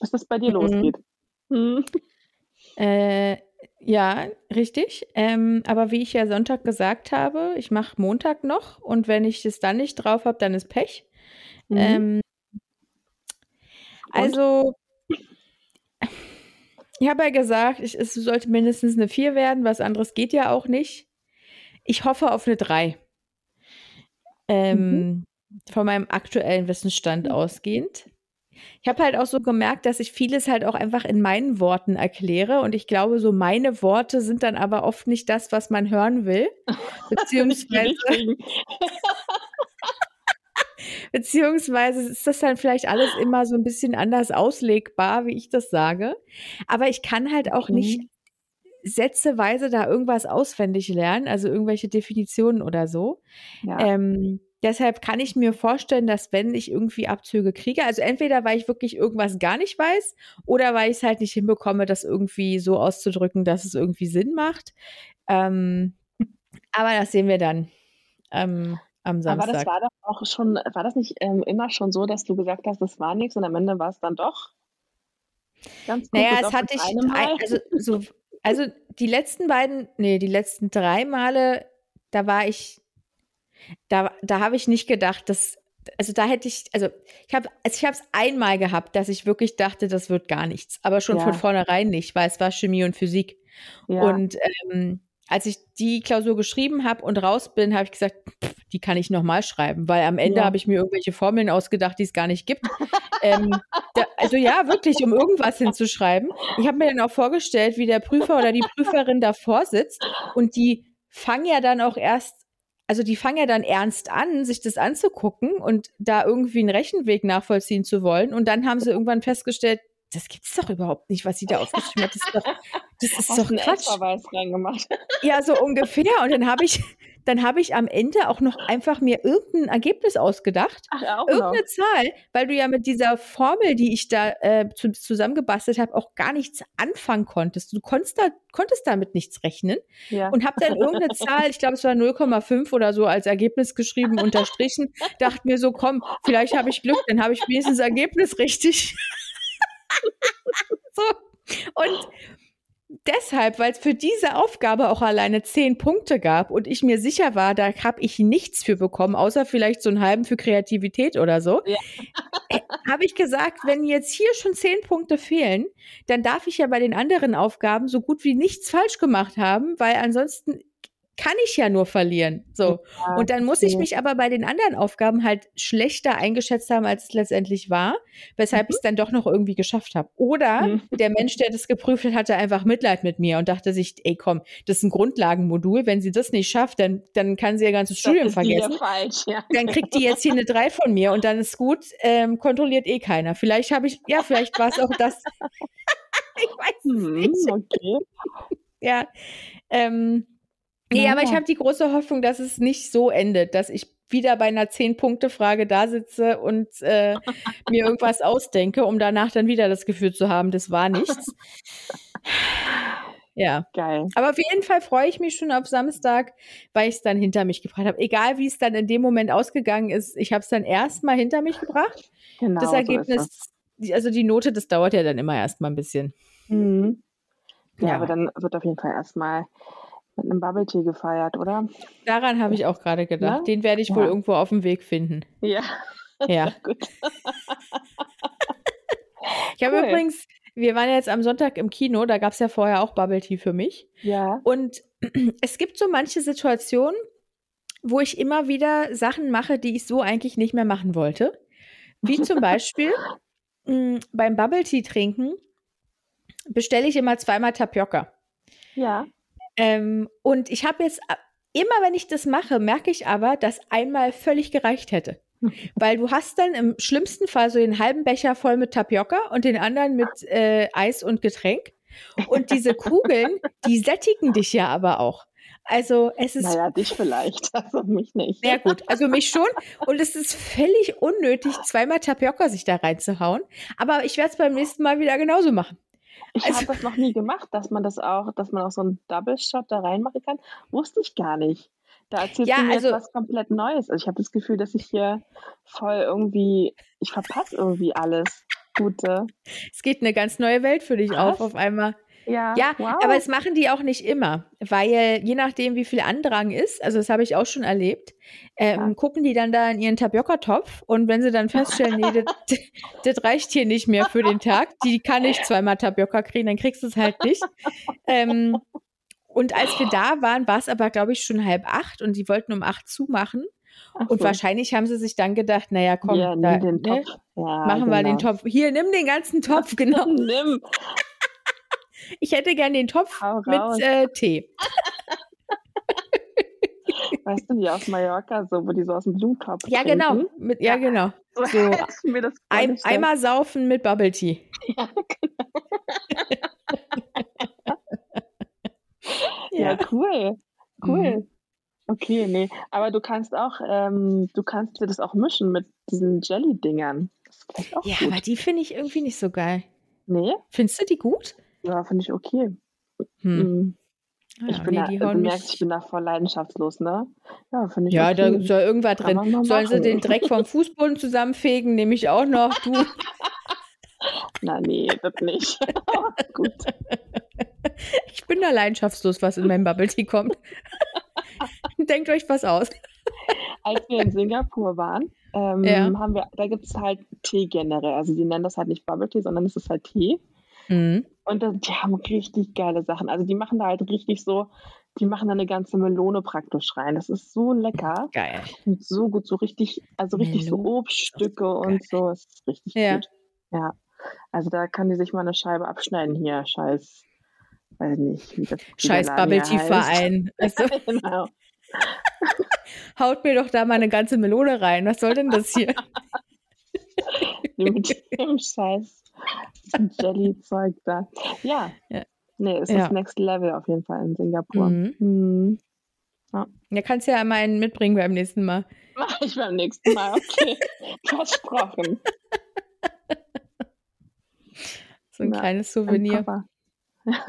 bis das bei dir Mhm. losgeht. Mhm. Äh, ja, richtig. Ähm, aber wie ich ja Sonntag gesagt habe, ich mache Montag noch und wenn ich es dann nicht drauf habe, dann ist Pech. Mhm. Ähm, also, ich habe ja gesagt, ich, es sollte mindestens eine 4 werden, was anderes geht ja auch nicht. Ich hoffe auf eine 3. Ähm, mhm. Von meinem aktuellen Wissensstand mhm. ausgehend. Ich habe halt auch so gemerkt, dass ich vieles halt auch einfach in meinen Worten erkläre und ich glaube, so meine Worte sind dann aber oft nicht das, was man hören will. Beziehungsweise. Beziehungsweise ist das dann vielleicht alles immer so ein bisschen anders auslegbar, wie ich das sage. Aber ich kann halt auch nicht sätzeweise da irgendwas auswendig lernen, also irgendwelche Definitionen oder so. Ja. Ähm, deshalb kann ich mir vorstellen, dass wenn ich irgendwie Abzüge kriege, also entweder weil ich wirklich irgendwas gar nicht weiß oder weil ich es halt nicht hinbekomme, das irgendwie so auszudrücken, dass es irgendwie Sinn macht. Ähm, aber das sehen wir dann. Ähm, am Samstag. Aber das war doch auch schon, war das nicht ähm, immer schon so, dass du gesagt hast, das war nichts und am Ende war es dann doch? Ganz gut. Naja, es hatte ich, also, so, also die letzten beiden, nee, die letzten drei Male, da war ich, da, da habe ich nicht gedacht, dass, also da hätte ich, also ich habe also ich habe es einmal gehabt, dass ich wirklich dachte, das wird gar nichts, aber schon ja. von vornherein nicht, weil es war Chemie und Physik. Ja. Und ähm, als ich die Klausur geschrieben habe und raus bin, habe ich gesagt, pff, die kann ich nochmal schreiben, weil am Ende ja. habe ich mir irgendwelche Formeln ausgedacht, die es gar nicht gibt. ähm, da, also ja, wirklich, um irgendwas hinzuschreiben. Ich habe mir dann auch vorgestellt, wie der Prüfer oder die Prüferin davor sitzt und die fangen ja dann auch erst also die fangen ja dann ernst an, sich das anzugucken und da irgendwie einen Rechenweg nachvollziehen zu wollen. Und dann haben sie irgendwann festgestellt, das gibt's doch überhaupt nicht, was sie da aufgeschrieben hat. Das ist doch, das ist doch Quatsch. Reingemacht. Ja, so ungefähr. Und dann habe ich, dann habe ich am Ende auch noch einfach mir irgendein Ergebnis ausgedacht. Ach, auch Irgendeine noch. Zahl, weil du ja mit dieser Formel, die ich da äh, zu, zusammengebastelt habe, auch gar nichts anfangen konntest. Du konntest, da, konntest damit nichts rechnen. Ja. Und habe dann irgendeine Zahl, ich glaube, es war 0,5 oder so, als Ergebnis geschrieben, unterstrichen. Dachte mir so, komm, vielleicht habe ich Glück, dann habe ich wenigstens Ergebnis richtig. so. Und deshalb, weil es für diese Aufgabe auch alleine zehn Punkte gab und ich mir sicher war, da habe ich nichts für bekommen, außer vielleicht so einen halben für Kreativität oder so, ja. Äh, habe ich gesagt, wenn jetzt hier schon zehn Punkte fehlen, dann darf ich ja bei den anderen Aufgaben so gut wie nichts falsch gemacht haben, weil ansonsten kann ich ja nur verlieren. So. Ja, und dann muss ich mich aber bei den anderen Aufgaben halt schlechter eingeschätzt haben, als es letztendlich war, weshalb mhm. ich es dann doch noch irgendwie geschafft habe. Oder mhm. der Mensch, der das geprüft hat, hatte einfach Mitleid mit mir und dachte sich, ey komm, das ist ein Grundlagenmodul, wenn sie das nicht schafft, dann, dann kann sie ihr ganzes das Studium vergessen. Falsch, ja. Dann kriegt die jetzt hier eine 3 von mir und dann ist gut, ähm, kontrolliert eh keiner. Vielleicht habe ich, ja, vielleicht war es auch das. ich weiß es mhm, nicht. Okay. ja. Ähm, Nee, ja. aber ich habe die große Hoffnung, dass es nicht so endet, dass ich wieder bei einer Zehn-Punkte-Frage da sitze und äh, mir irgendwas ausdenke, um danach dann wieder das Gefühl zu haben, das war nichts. Ja. Geil. Aber auf jeden Fall freue ich mich schon auf Samstag, weil ich es dann hinter mich gebracht habe. Egal wie es dann in dem Moment ausgegangen ist, ich habe es dann erstmal hinter mich gebracht. Genau. Das Ergebnis, so also die Note, das dauert ja dann immer erstmal ein bisschen. Mhm. Ja, ja, aber dann wird auf jeden Fall erstmal mit einem Bubble Tea gefeiert, oder? Daran habe ich auch gerade gedacht. Ja? Den werde ich ja. wohl irgendwo auf dem Weg finden. Ja. Ja. Gut. ich habe cool. übrigens, wir waren jetzt am Sonntag im Kino, da gab es ja vorher auch Bubble Tea für mich. Ja. Und es gibt so manche Situationen, wo ich immer wieder Sachen mache, die ich so eigentlich nicht mehr machen wollte. Wie zum Beispiel mh, mm, beim Bubble Tea trinken bestelle ich immer zweimal Tapioca. Ja. Ähm, und ich habe jetzt, äh, immer wenn ich das mache, merke ich aber, dass einmal völlig gereicht hätte. Weil du hast dann im schlimmsten Fall so den halben Becher voll mit Tapioca und den anderen mit äh, Eis und Getränk. Und diese Kugeln, die sättigen dich ja aber auch. Also es ist. Naja, dich vielleicht, also mich nicht. Sehr gut, also mich schon. Und es ist völlig unnötig, zweimal Tapioca sich da reinzuhauen. Aber ich werde es beim nächsten Mal wieder genauso machen. Ich also, habe das noch nie gemacht, dass man das auch, dass man auch so einen Double Shot da reinmachen kann. Wusste ich gar nicht. Da erzählt ja, mir also, jetzt was komplett Neues. Also ich habe das Gefühl, dass ich hier voll irgendwie, ich verpasse irgendwie alles Gute. Es geht eine ganz neue Welt für dich Krass. auf, auf einmal. Ja, Ja, wow. aber das machen die auch nicht immer, weil je nachdem, wie viel Andrang ist, also das habe ich auch schon erlebt, ähm, Ja. gucken die dann da in ihren Tapioca-Topf und wenn sie dann feststellen, nee, das, reicht hier nicht mehr für den Tag, die kann nicht zweimal Tapioca kriegen, dann kriegst du es halt nicht. Ähm, und als wir da waren, war es aber, glaube ich, schon halb acht und die wollten um acht zumachen. Ach Und so. wahrscheinlich haben sie sich dann gedacht, naja, komm, ja, da, ne, Topf. Ja, machen wir den genau. Topf. Hier, nimm den ganzen Topf, genau. Nimm, Ich hätte gern den Topf mit äh, Tee. Weißt du, wie aus Mallorca, so, wo die so aus dem Blumentopf Ja, trinken? genau. Mit, ja, Ja. genau. So, mir das Ein, einmal saufen mit Bubble Tea. Ja, ja, cool. Cool. Mhm. Okay, nee. Aber du kannst auch, ähm, du kannst dir das auch mischen mit diesen Jelly-Dingern. Ja, gut. aber die finde ich irgendwie nicht so geil. Nee? Findest du die gut? Ja, finde ich okay. Hm. Mhm. Ah, Ich bin nee, da, die du hauen merkst, ich bin da voll leidenschaftslos, ne? Ja, finde ich Ja, da okay. soll irgendwas Kann drin. Sollen sie den Dreck vom Fußboden zusammenfegen? Nehme ich auch noch. Du. Na, nee, das nicht. Gut. Ich bin da leidenschaftslos, was in meinem Bubble Tea kommt. Denkt euch was aus. Als wir in Singapur waren, ähm, Ja. haben wir, da gibt es halt Tee generell. Also die nennen das halt nicht Bubble Tea, sondern es ist halt Tee. Mhm. Und das, die haben richtig geile Sachen. Also die machen da halt richtig so, die machen da eine ganze Melone praktisch rein. Das ist so lecker Geil. und so gut, so richtig, also richtig so Melone Obststücke geil. und so. Das ist richtig Ja. gut. Ja. Also da kann die sich mal eine Scheibe abschneiden hier. Scheiß, weiß nicht, wie, das, Scheiß Bubble Tea Verein. Also, genau. haut mir doch da mal eine ganze Melone rein. Was soll denn das hier? Mit dem Scheiß Jelly-Zeug da. Ja. Ja. Nee, es Ja. ist Next Level auf jeden Fall in Singapur. Mhm. Mhm. Ja, kannst ja mal einen mitbringen beim nächsten Mal. Mach ich beim nächsten Mal, okay. Versprochen. So ein Ja, kleines Souvenir.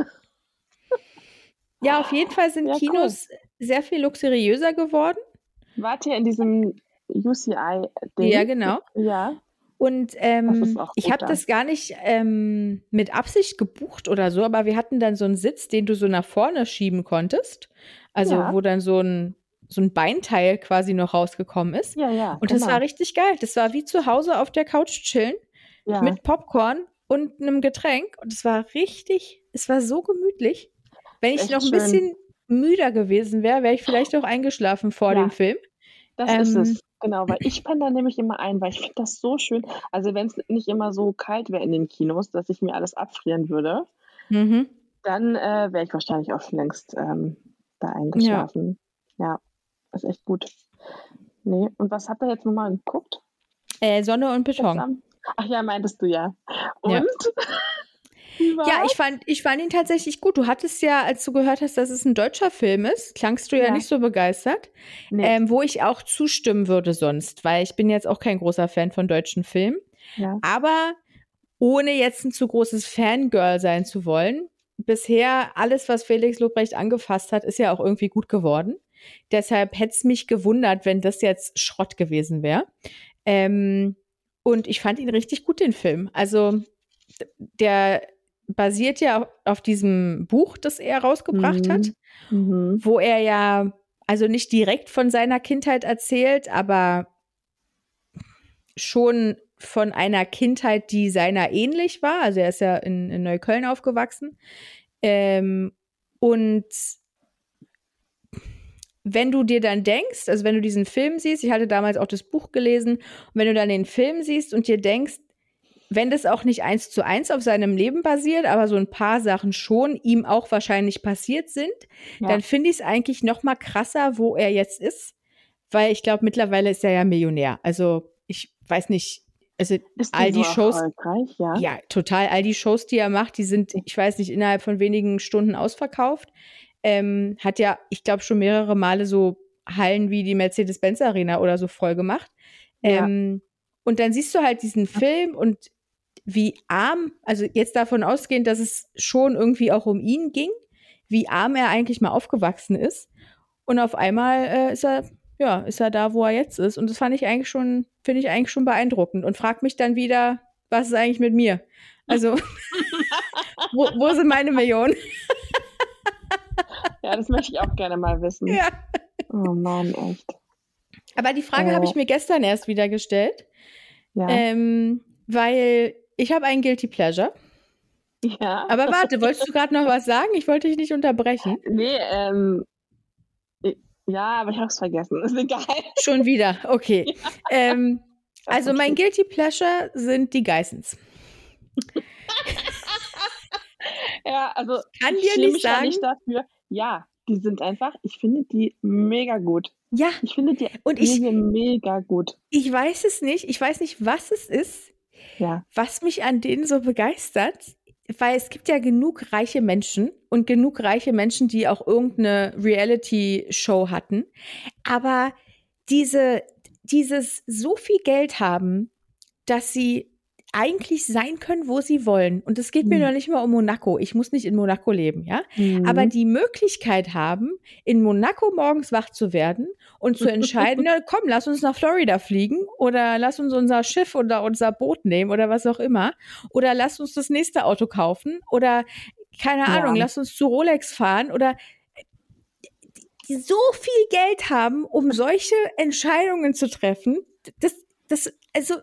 Ja, auf jeden Fall sind Ja, cool. Kinos sehr viel luxuriöser geworden. Wart ihr in diesem UCI-Ding? Ja, genau. Ja. Und Das ähm, ich habe da. das gar nicht ähm, mit Absicht gebucht oder so, aber wir hatten dann so einen Sitz, den du so nach vorne schieben konntest. Also Ja. wo dann so ein, so ein Beinteil quasi noch rausgekommen ist. Ja, ja. Und das genau. war richtig geil. Das war wie zu Hause auf der Couch chillen ja. mit Popcorn und einem Getränk. Und es war richtig, es war so gemütlich. Wenn ich noch ein schön. bisschen müder gewesen wäre, wäre ich vielleicht auch eingeschlafen vor Ja. dem Film. Das ist ähm, es. Genau, weil ich penne da nämlich immer ein, weil ich finde das so schön. Also wenn es nicht immer so kalt wäre in den Kinos, dass ich mir alles abfrieren würde, Mhm. dann äh, wäre ich wahrscheinlich auch schon längst ähm, da eingeschlafen. Ja. ist echt gut. Nee, und was habt ihr jetzt nochmal geguckt? Äh, Sonne und Beton. Ach ja, meintest du ja. Und? Ja. Ja, ich fand, ich fand ihn tatsächlich gut. Du hattest ja, als du gehört hast, dass es ein deutscher Film ist, klangst du ja, Ja. nicht so begeistert. Nee. Ähm, wo ich auch zustimmen würde sonst, weil ich bin jetzt auch kein großer Fan von deutschen Filmen. ja. Aber ohne jetzt ein zu großes Fangirl sein zu wollen, bisher alles, was Felix Lobrecht angefasst hat, ist ja auch irgendwie gut geworden. Deshalb hätte es mich gewundert, wenn das jetzt Schrott gewesen wäre. Ähm, und ich fand ihn richtig gut, den Film. Also der basiert ja auf diesem Buch, das er rausgebracht Mhm. hat, Mhm. wo er ja also nicht direkt von seiner Kindheit erzählt, aber schon von einer Kindheit, die seiner ähnlich war. Also er ist ja in, in Neukölln aufgewachsen. Ähm, und wenn du dir dann denkst, also wenn du diesen Film siehst, ich hatte damals auch das Buch gelesen, und wenn du dann den Film siehst und dir denkst, wenn das auch nicht eins zu eins auf seinem Leben basiert, aber so ein paar Sachen schon ihm auch wahrscheinlich passiert sind, Ja. dann finde ich es eigentlich noch mal krasser, wo er jetzt ist, weil ich glaube, mittlerweile ist er ja Millionär. Also ich weiß nicht, also all die Shows? Ja. ja, total, all die Shows, die er macht, die sind, ich weiß nicht, innerhalb von wenigen Stunden ausverkauft. Ähm, hat ja, ich glaube, schon mehrere Male so Hallen wie die Mercedes-Benz Arena oder so voll gemacht. Ja. Ähm, und dann siehst du halt diesen Film und wie arm, also jetzt davon ausgehend, dass es schon irgendwie auch um ihn ging, wie arm er eigentlich mal aufgewachsen ist. Und auf einmal äh, ist er, ja, ist er da, wo er jetzt ist. Und das fand ich eigentlich schon, finde ich eigentlich schon beeindruckend und frag mich dann wieder, was ist eigentlich mit mir? Also, wo, wo sind meine Millionen? ja, das möchte ich auch gerne mal wissen. Ja. Oh Mann, echt. Aber die Frage oh. habe ich mir gestern erst wieder gestellt. Ja. Ähm, weil ich habe einen Guilty Pleasure. Ja. Aber warte, wolltest du gerade noch was sagen? Ich wollte dich nicht unterbrechen. Nee, ähm, ja, aber ich habe es vergessen. Ist egal. Schon wieder, okay. Ja. Ähm, also mein Guilty Pleasure sind die Geissens. ja, also kann dir nicht sagen. Nicht dafür. Ja, die sind einfach, ich finde die mega gut. Ja. Ich finde die und ich, mega gut. Ich weiß es nicht. Ich weiß nicht, was es ist, ja. was mich an denen so begeistert. Weil es gibt ja genug reiche Menschen und genug reiche Menschen, die auch irgendeine Reality-Show hatten. Aber diese, dieses so viel Geld haben, dass sie eigentlich sein können, wo sie wollen. Und es geht mir mhm. noch nicht mal um Monaco. Ich muss nicht in Monaco leben, ja. Mhm. Aber die Möglichkeit haben, in Monaco morgens wach zu werden und zu entscheiden, na, komm, lass uns nach Florida fliegen oder lass uns unser Schiff oder unser Boot nehmen oder was auch immer. Oder lass uns das nächste Auto kaufen oder keine Ahnung, ja. lass uns zu Rolex fahren oder die so viel Geld haben, um solche Entscheidungen zu treffen. Das, das, also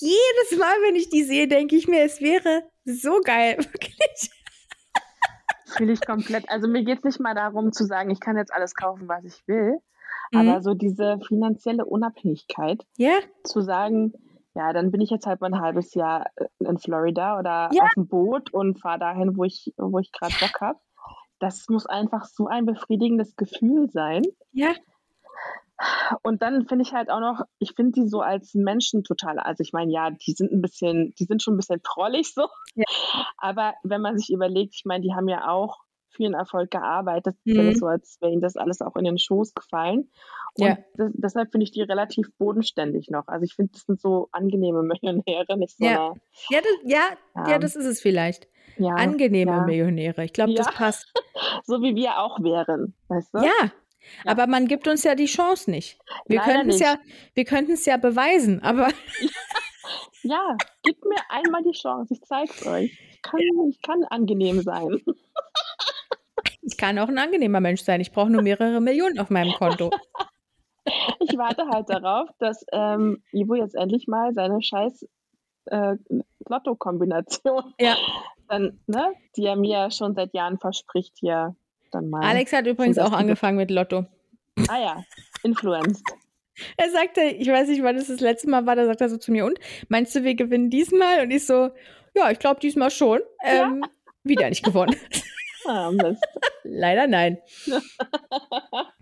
jedes Mal, wenn ich die sehe, denke ich mir, es wäre so geil, wirklich. Fühle ich komplett. Also mir geht es nicht mal darum zu sagen, ich kann jetzt alles kaufen, was ich will. Mhm. Aber so diese finanzielle Unabhängigkeit, ja. zu sagen, ja, dann bin ich jetzt halt mal ein halbes Jahr äh, in Florida oder ja. auf dem Boot und fahre dahin, wo ich, wo ich gerade Bock habe. Das muss einfach so ein befriedigendes Gefühl sein. Ja. Und dann finde ich halt auch noch, ich finde die so als Menschen total, also ich meine, ja, die sind ein bisschen, die sind schon ein bisschen trollig so. Ja. Aber wenn man sich überlegt, ich meine, die haben ja auch für ihren Erfolg gearbeitet, mhm. so, als wäre ihnen das alles auch in den Schoß gefallen. Und ja. das, deshalb finde ich die relativ bodenständig noch. Also ich finde, das sind so angenehme Millionäre, nicht so ja. Eine, ja, das, ja, ja, ja, das ist es vielleicht. Ja, angenehme Millionäre. Ich glaube, das passt. so wie wir auch wären, weißt du? Ja, ja. Aber man gibt uns ja die Chance nicht. Wir könnten es ja, wir könnten es ja beweisen, aber. ja, gib mir einmal die Chance. Ich zeig's euch. Ich kann, ich kann angenehm sein. Ich kann auch ein angenehmer Mensch sein. Ich brauche nur mehrere Millionen auf meinem Konto. Ich warte halt darauf, dass ähm, Ivo jetzt endlich mal seine scheiß äh, Lotto-Kombination ja. dann, ne, die er mir schon seit Jahren verspricht, hier dann mal. Alex hat übrigens auch angefangen mit Lotto. Ah ja, influenced. Er sagte, ich weiß nicht, wann das das letzte Mal war, da sagt er so zu mir, und meinst du, wir gewinnen diesmal? Und ich so, ja, ich glaube diesmal schon. Ähm, ja. Wieder nicht gewonnen. Ah. Leider nein.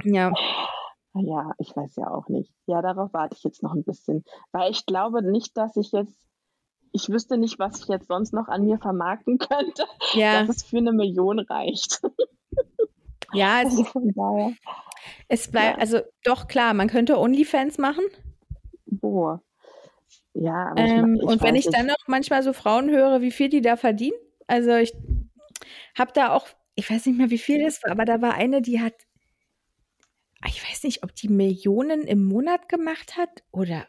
ja. Ja, ich weiß ja auch nicht. Ja, darauf warte ich jetzt noch ein bisschen. Weil ich glaube nicht, dass ich jetzt, ich wüsste nicht, was ich jetzt sonst noch an mir vermarkten könnte, ja. dass es für eine Million reicht. Ja, es, es bleibt, ja. also doch klar, man könnte OnlyFans machen. Boah. Ja, ähm, ich, ich und wenn ich dann noch manchmal so Frauen höre, wie viel die da verdienen, also ich habe da auch, ich weiß nicht mehr, wie viel das war, aber da war eine, die hat, ich weiß nicht, ob die Millionen im Monat gemacht hat oder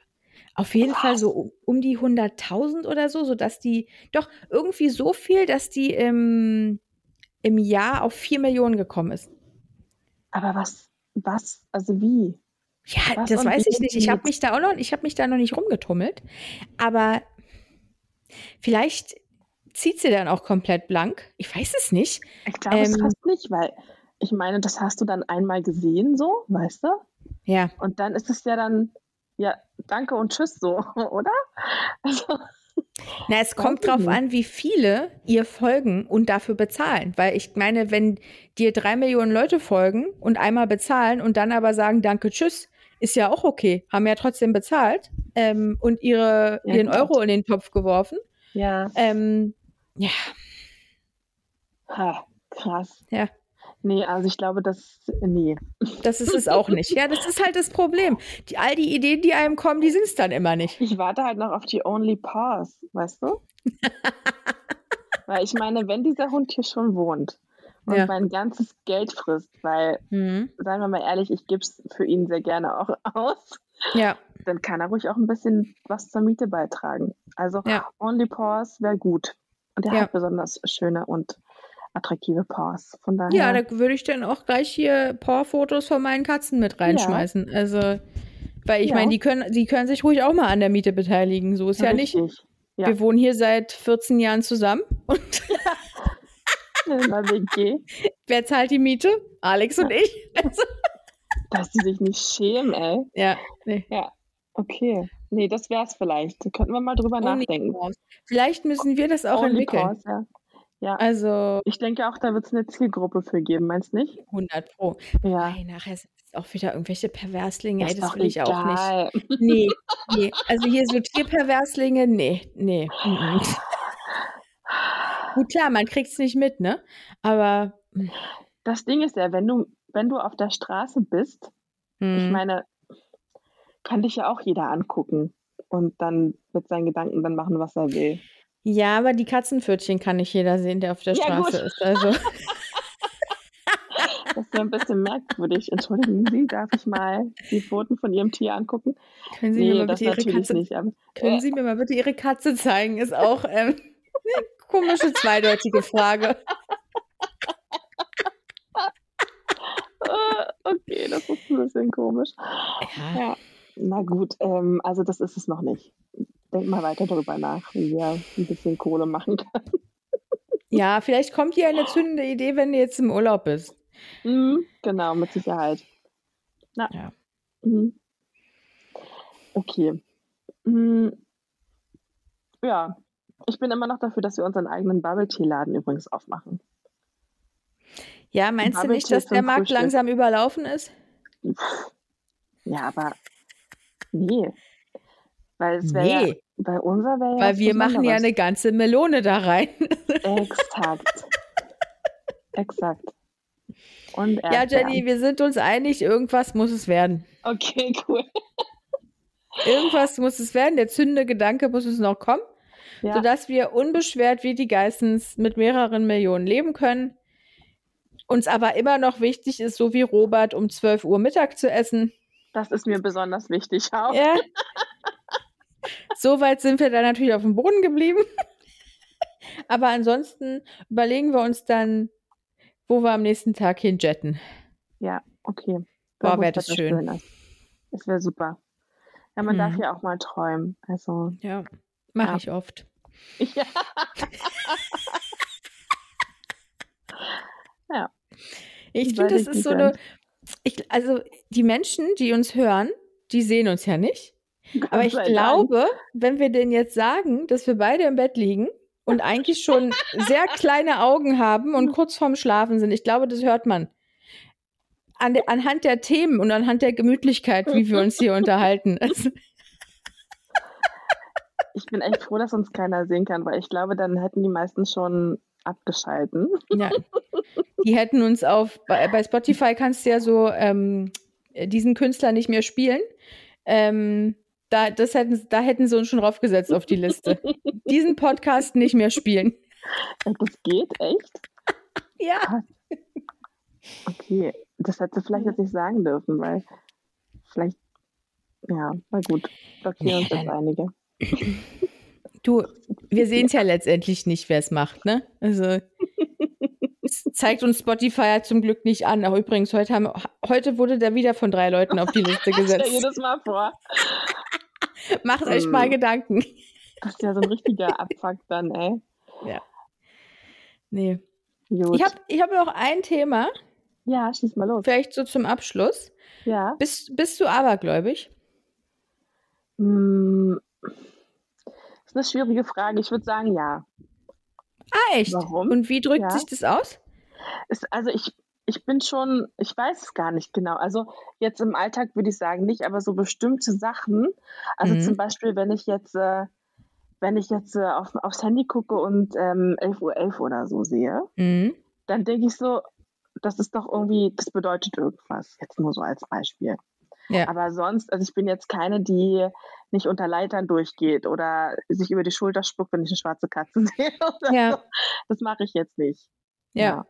auf jeden? Fall so um die 100.000 oder so, sodass die doch irgendwie so viel, dass die im im Jahr auf 4 Millionen gekommen ist. Aber was, was, also wie? Ja, was das weiß ich nicht. Ich habe mich da auch noch, ich habe mich da noch nicht rumgetummelt. Aber vielleicht zieht sie dann auch komplett blank. Ich weiß es nicht. Ich glaube ähm, es fast nicht, weil ich meine, das hast du dann einmal gesehen, so, weißt du? Ja. Und dann ist es ja dann, ja, danke und tschüss so, oder? Also. Na, es kommt drauf an, wie viele ihr folgen und dafür bezahlen. Weil ich meine, wenn dir drei Millionen Leute folgen und einmal bezahlen und dann aber sagen, danke, tschüss, ist ja auch okay. Haben ja trotzdem bezahlt ähm, und ihre, ja, ihren Euro in den Topf geworfen. Ja. Ähm, ja. Ha, krass. Ja. Nee, also ich glaube, das, nee. Das ist es auch nicht. Ja, das ist halt das Problem. Die, all die Ideen, die einem kommen, die sind es dann immer nicht. Ich warte halt noch auf die Only Pause, weißt du? weil ich meine, wenn dieser Hund hier schon wohnt und ja. mein ganzes Geld frisst, weil, mhm. seien wir mal ehrlich, ich gebe es für ihn sehr gerne auch aus. Ja. Dann kann er ruhig auch ein bisschen was zur Miete beitragen. Also ja. Only Pause wäre gut. Und der Ja. hat besonders schöne und attraktive Paws. Von daher. Ja, da würde ich dann auch gleich hier Porfotos von meinen Katzen mit reinschmeißen. Also, weil ich Ja. meine, die können, die können sich ruhig auch mal an der Miete beteiligen. So ist ja nicht. Ja. Wir wohnen hier seit 14 Jahren zusammen. Und wer zahlt die Miete? Alex und ich. Also, dass die sich nicht schämen, ey. ja, nee. Okay. Nee, das wär's vielleicht. Da könnten wir mal drüber nachdenken. Onlypaws. Vielleicht müssen wir das auch Only entwickeln. Paws, ja. Ja. Also Ich denke auch, da wird es eine Zielgruppe für geben, meinst du nicht? 100 Pro. Ja. Ey, nachher sind es auch wieder irgendwelche Perverslinge. Ey, ist das will ich auch nicht. egal. Nee, nee. Also hier so Tierperverslinge, nee, nee. mhm. Gut, klar, man kriegt es nicht mit, ne? Aber Das Ding ist ja, wenn du, wenn du auf der Straße bist, ich hm, meine, kann dich ja auch jeder angucken und dann mit seinen Gedanken dann machen, was er will. Ja, aber die Katzenpfötchen kann nicht jeder sehen, der auf der Ja, Straße gut. ist. Also Das ist ja ein bisschen merkwürdig. Entschuldigen Sie, darf ich mal die Pfoten von Ihrem Tier angucken? können Sie mir Nee, mal das bitte Ihre natürlich Katze, nicht. Aber, können Sie mir mal bitte Ihre Katze zeigen? Ist auch ähm, eine komische zweideutige Frage. äh, okay, das ist ein bisschen komisch. Ja, Ja, na gut, ähm, also das ist es noch nicht. Denk mal weiter darüber nach, wie wir ein bisschen Kohle machen können. ja, vielleicht kommt dir eine zündende Idee, wenn du jetzt im Urlaub bist. Mhm, genau, mit Sicherheit. Na. Ja. Mhm. Okay. Mhm. Ja, ich bin immer noch dafür, dass wir unseren eigenen Bubble Tea Laden übrigens aufmachen. Ja, meinst du nicht, dass der Markt Frühstück. langsam überlaufen ist? Ja, aber nee. Weil es wäre ja, Nee, bei unser wäre ja weil was wir machen ja eine ganze Melone da rein. Exakt. Exakt. Und Ja. Jenny, wir sind uns einig, irgendwas muss es werden. Okay, cool. Irgendwas muss es werden. Der zündende Gedanke muss es noch kommen, Ja, sodass wir unbeschwert wie die Geissens mit mehreren Millionen leben können. Uns aber immer noch wichtig ist, so wie Robert, um 12 Uhr Mittag zu essen. das ist mir besonders wichtig auch. Ja. Soweit sind wir dann natürlich auf dem Boden geblieben. Aber ansonsten überlegen wir uns dann, wo wir am nächsten Tag hinjetten. Ja, okay. Boah, Wo wär es das schön. ist. Das wäre super. Ja, man darf Mhm. ja auch mal träumen. Also, Ja, mache Ja. ich oft. ja. Ich Weil finde, das ich ist so eine. Ich, also, die Menschen, die uns hören, die sehen uns ja nicht. Aber ich sei Dank. glaube, wenn wir denen jetzt sagen, dass wir beide im Bett liegen und eigentlich schon sehr kleine Augen haben und kurz vorm Schlafen sind, ich glaube, das hört man. An der, anhand der Themen und anhand der Gemütlichkeit, wie wir uns hier unterhalten. Ich bin echt froh, dass uns keiner sehen kann, weil ich glaube, dann hätten die meisten schon abgeschalten. ja. Die hätten uns auf, bei, bei Spotify kannst du ja so ähm, diesen Künstler nicht mehr spielen. Ähm, da, das hätten, da hätten sie uns schon draufgesetzt auf die Liste. Diesen Podcast nicht mehr spielen. Und Das geht echt? Ja. Okay. Das hätte sie vielleicht jetzt nicht sagen dürfen, weil vielleicht, ja, na gut, blockieren Nee, uns dann- einige. Du, wir sehen es ja letztendlich nicht, wer es macht, ne? Also es zeigt uns Spotify ja zum Glück nicht an. Aber übrigens, heute, haben, heute wurde der wieder von drei Leuten auf die Liste Stell dir gesetzt. das mal vor. Macht euch mal Mm. Gedanken. Das ist ja so ein richtiger Abfuck dann, ey. Nee. Gut. Ich habe ich hab noch ein Thema, ja, schieß mal los. vielleicht so zum Abschluss. Ja. Bist, bist du abergläubig? Hm, ist eine schwierige Frage. Ich würde sagen, ja. Ah, echt? Warum? Und wie drückt Ja. sich das aus? Ist, also ich, ich bin schon, ich weiß es gar nicht genau. Also jetzt im Alltag würde ich sagen nicht, aber so bestimmte Sachen. Also Mhm. zum Beispiel, wenn ich jetzt, äh, wenn ich jetzt äh, auf, aufs Handy gucke und ähm, 11.11 Uhr 11 oder so sehe, Mhm. dann denke ich so, das ist doch irgendwie, das bedeutet irgendwas. Jetzt nur so als Beispiel. Ja. Aber sonst, also ich bin jetzt keine, die nicht unter Leitern durchgeht oder sich über die Schulter spuckt, wenn ich eine schwarze Katze sehe. Ja. so. Das mache ich jetzt nicht. Ja.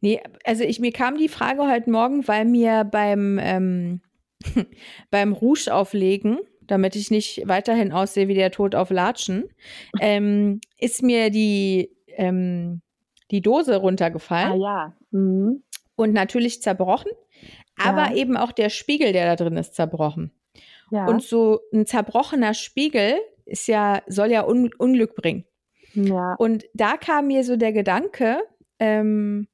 Nee, also ich, mir kam die Frage heute Morgen, weil mir beim, ähm, beim Rouge auflegen, damit ich nicht weiterhin aussehe wie der Tod auf Latschen, ähm, ist mir die, ähm, die Dose runtergefallen. Ah ja. Mhm. Und natürlich zerbrochen, aber ja. eben auch der Spiegel, der da drin ist, zerbrochen. Ja. Und so ein zerbrochener Spiegel ist ja, soll ja Un Unglück bringen. Ja. Und da kam mir so der Gedanke, ähm,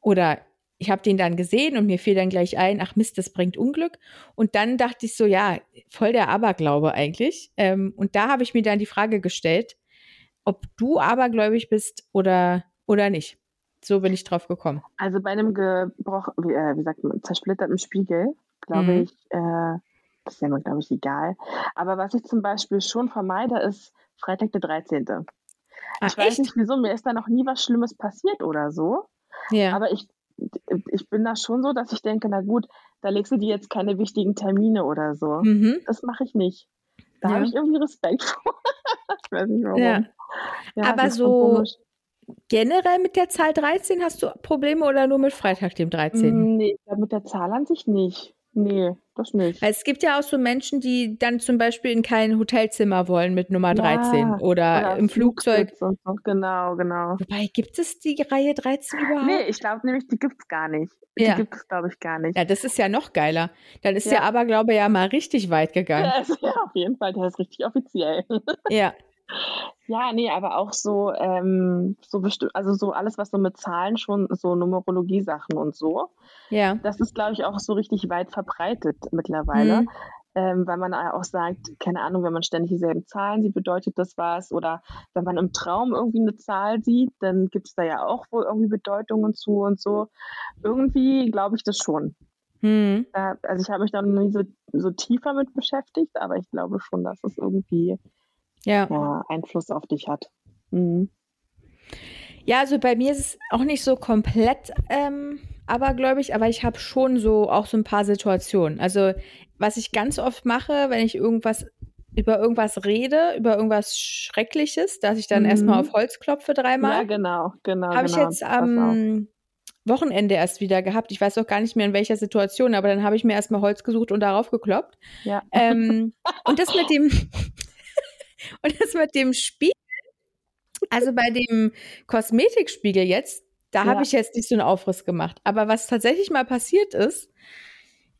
oder ich habe den dann gesehen und mir fiel dann gleich ein, ach Mist, das bringt Unglück. Und dann dachte ich so, ja, voll der Aberglaube eigentlich. Ähm, und da habe ich mir dann die Frage gestellt, ob du abergläubig bist oder, oder nicht. So bin ich drauf gekommen. Also bei einem gebrochen, wie, äh, wie sagt man, zersplitterten Spiegel, glaube mhm. ich, äh, das ist ja mir, glaube ich, egal. Aber was ich zum Beispiel schon vermeide, ist Freitag der 13. Ach, ich weiß echt? nicht wieso, mir ist da noch nie was Schlimmes passiert oder so. Ja. Aber ich, ich bin da schon so, dass ich denke, na gut, da legst du dir jetzt keine wichtigen Termine oder so. Mhm. Das mache ich nicht. Da ja. habe ich irgendwie Respekt vor. ich weiß nicht warum. Ja. Aber so generell mit der Zahl 13 hast du Probleme oder nur mit Freitag, dem 13.? Nee, mit der Zahl an sich nicht. Nee, das nicht. Es gibt ja auch so Menschen, die dann zum Beispiel in kein Hotelzimmer wollen mit Nummer 13 ja, oder, oder, im Flugzeug. So. Genau, genau. Wobei, gibt es die Reihe 13 überhaupt? Nee, ich glaube nämlich, die gibt es gar nicht. Ja. Die gibt es, glaube ich, gar nicht. Ja, das ist ja noch geiler. Dann ist ja. der Aberglaube ja mal richtig weit gegangen. Ja, auf jeden Fall. Der ist richtig offiziell. Ja. Ja, nee, aber auch so, ähm, so bestimmt, also so alles, was so mit Zahlen schon, so Numerologie-Sachen und so. Ja. Das ist, glaube ich, auch so richtig weit verbreitet mittlerweile. Mhm. Ähm, weil man auch sagt, keine Ahnung, wenn man ständig dieselben Zahlen sieht, bedeutet das was. Oder wenn man im Traum irgendwie eine Zahl sieht, dann gibt es da ja auch wohl irgendwie Bedeutungen zu und so. Irgendwie glaube ich das schon. Mhm. Da, also ich habe mich da noch nie so, so tiefer mit beschäftigt, aber ich glaube schon, dass es irgendwie ja. ja Einfluss auf dich hat. Mhm. Ja, also bei mir ist es auch nicht so komplett ähm, abergläubig, aber ich habe schon so auch so ein paar Situationen. Also was ich ganz oft mache, wenn ich irgendwas über irgendwas rede, über irgendwas Schreckliches, dass ich dann mhm. erstmal auf Holz klopfe dreimal. Ja, genau, genau. Habe ich genau, jetzt am Wochenende erst wieder gehabt. Ich weiß auch gar nicht mehr in welcher Situation, aber dann habe ich mir erstmal Holz gesucht und darauf gekloppt. Ja. Ähm, und das mit dem Und das mit dem Spiegel, also bei dem Kosmetikspiegel jetzt, da ja. habe ich jetzt nicht so einen Aufriss gemacht. Aber was tatsächlich mal passiert ist,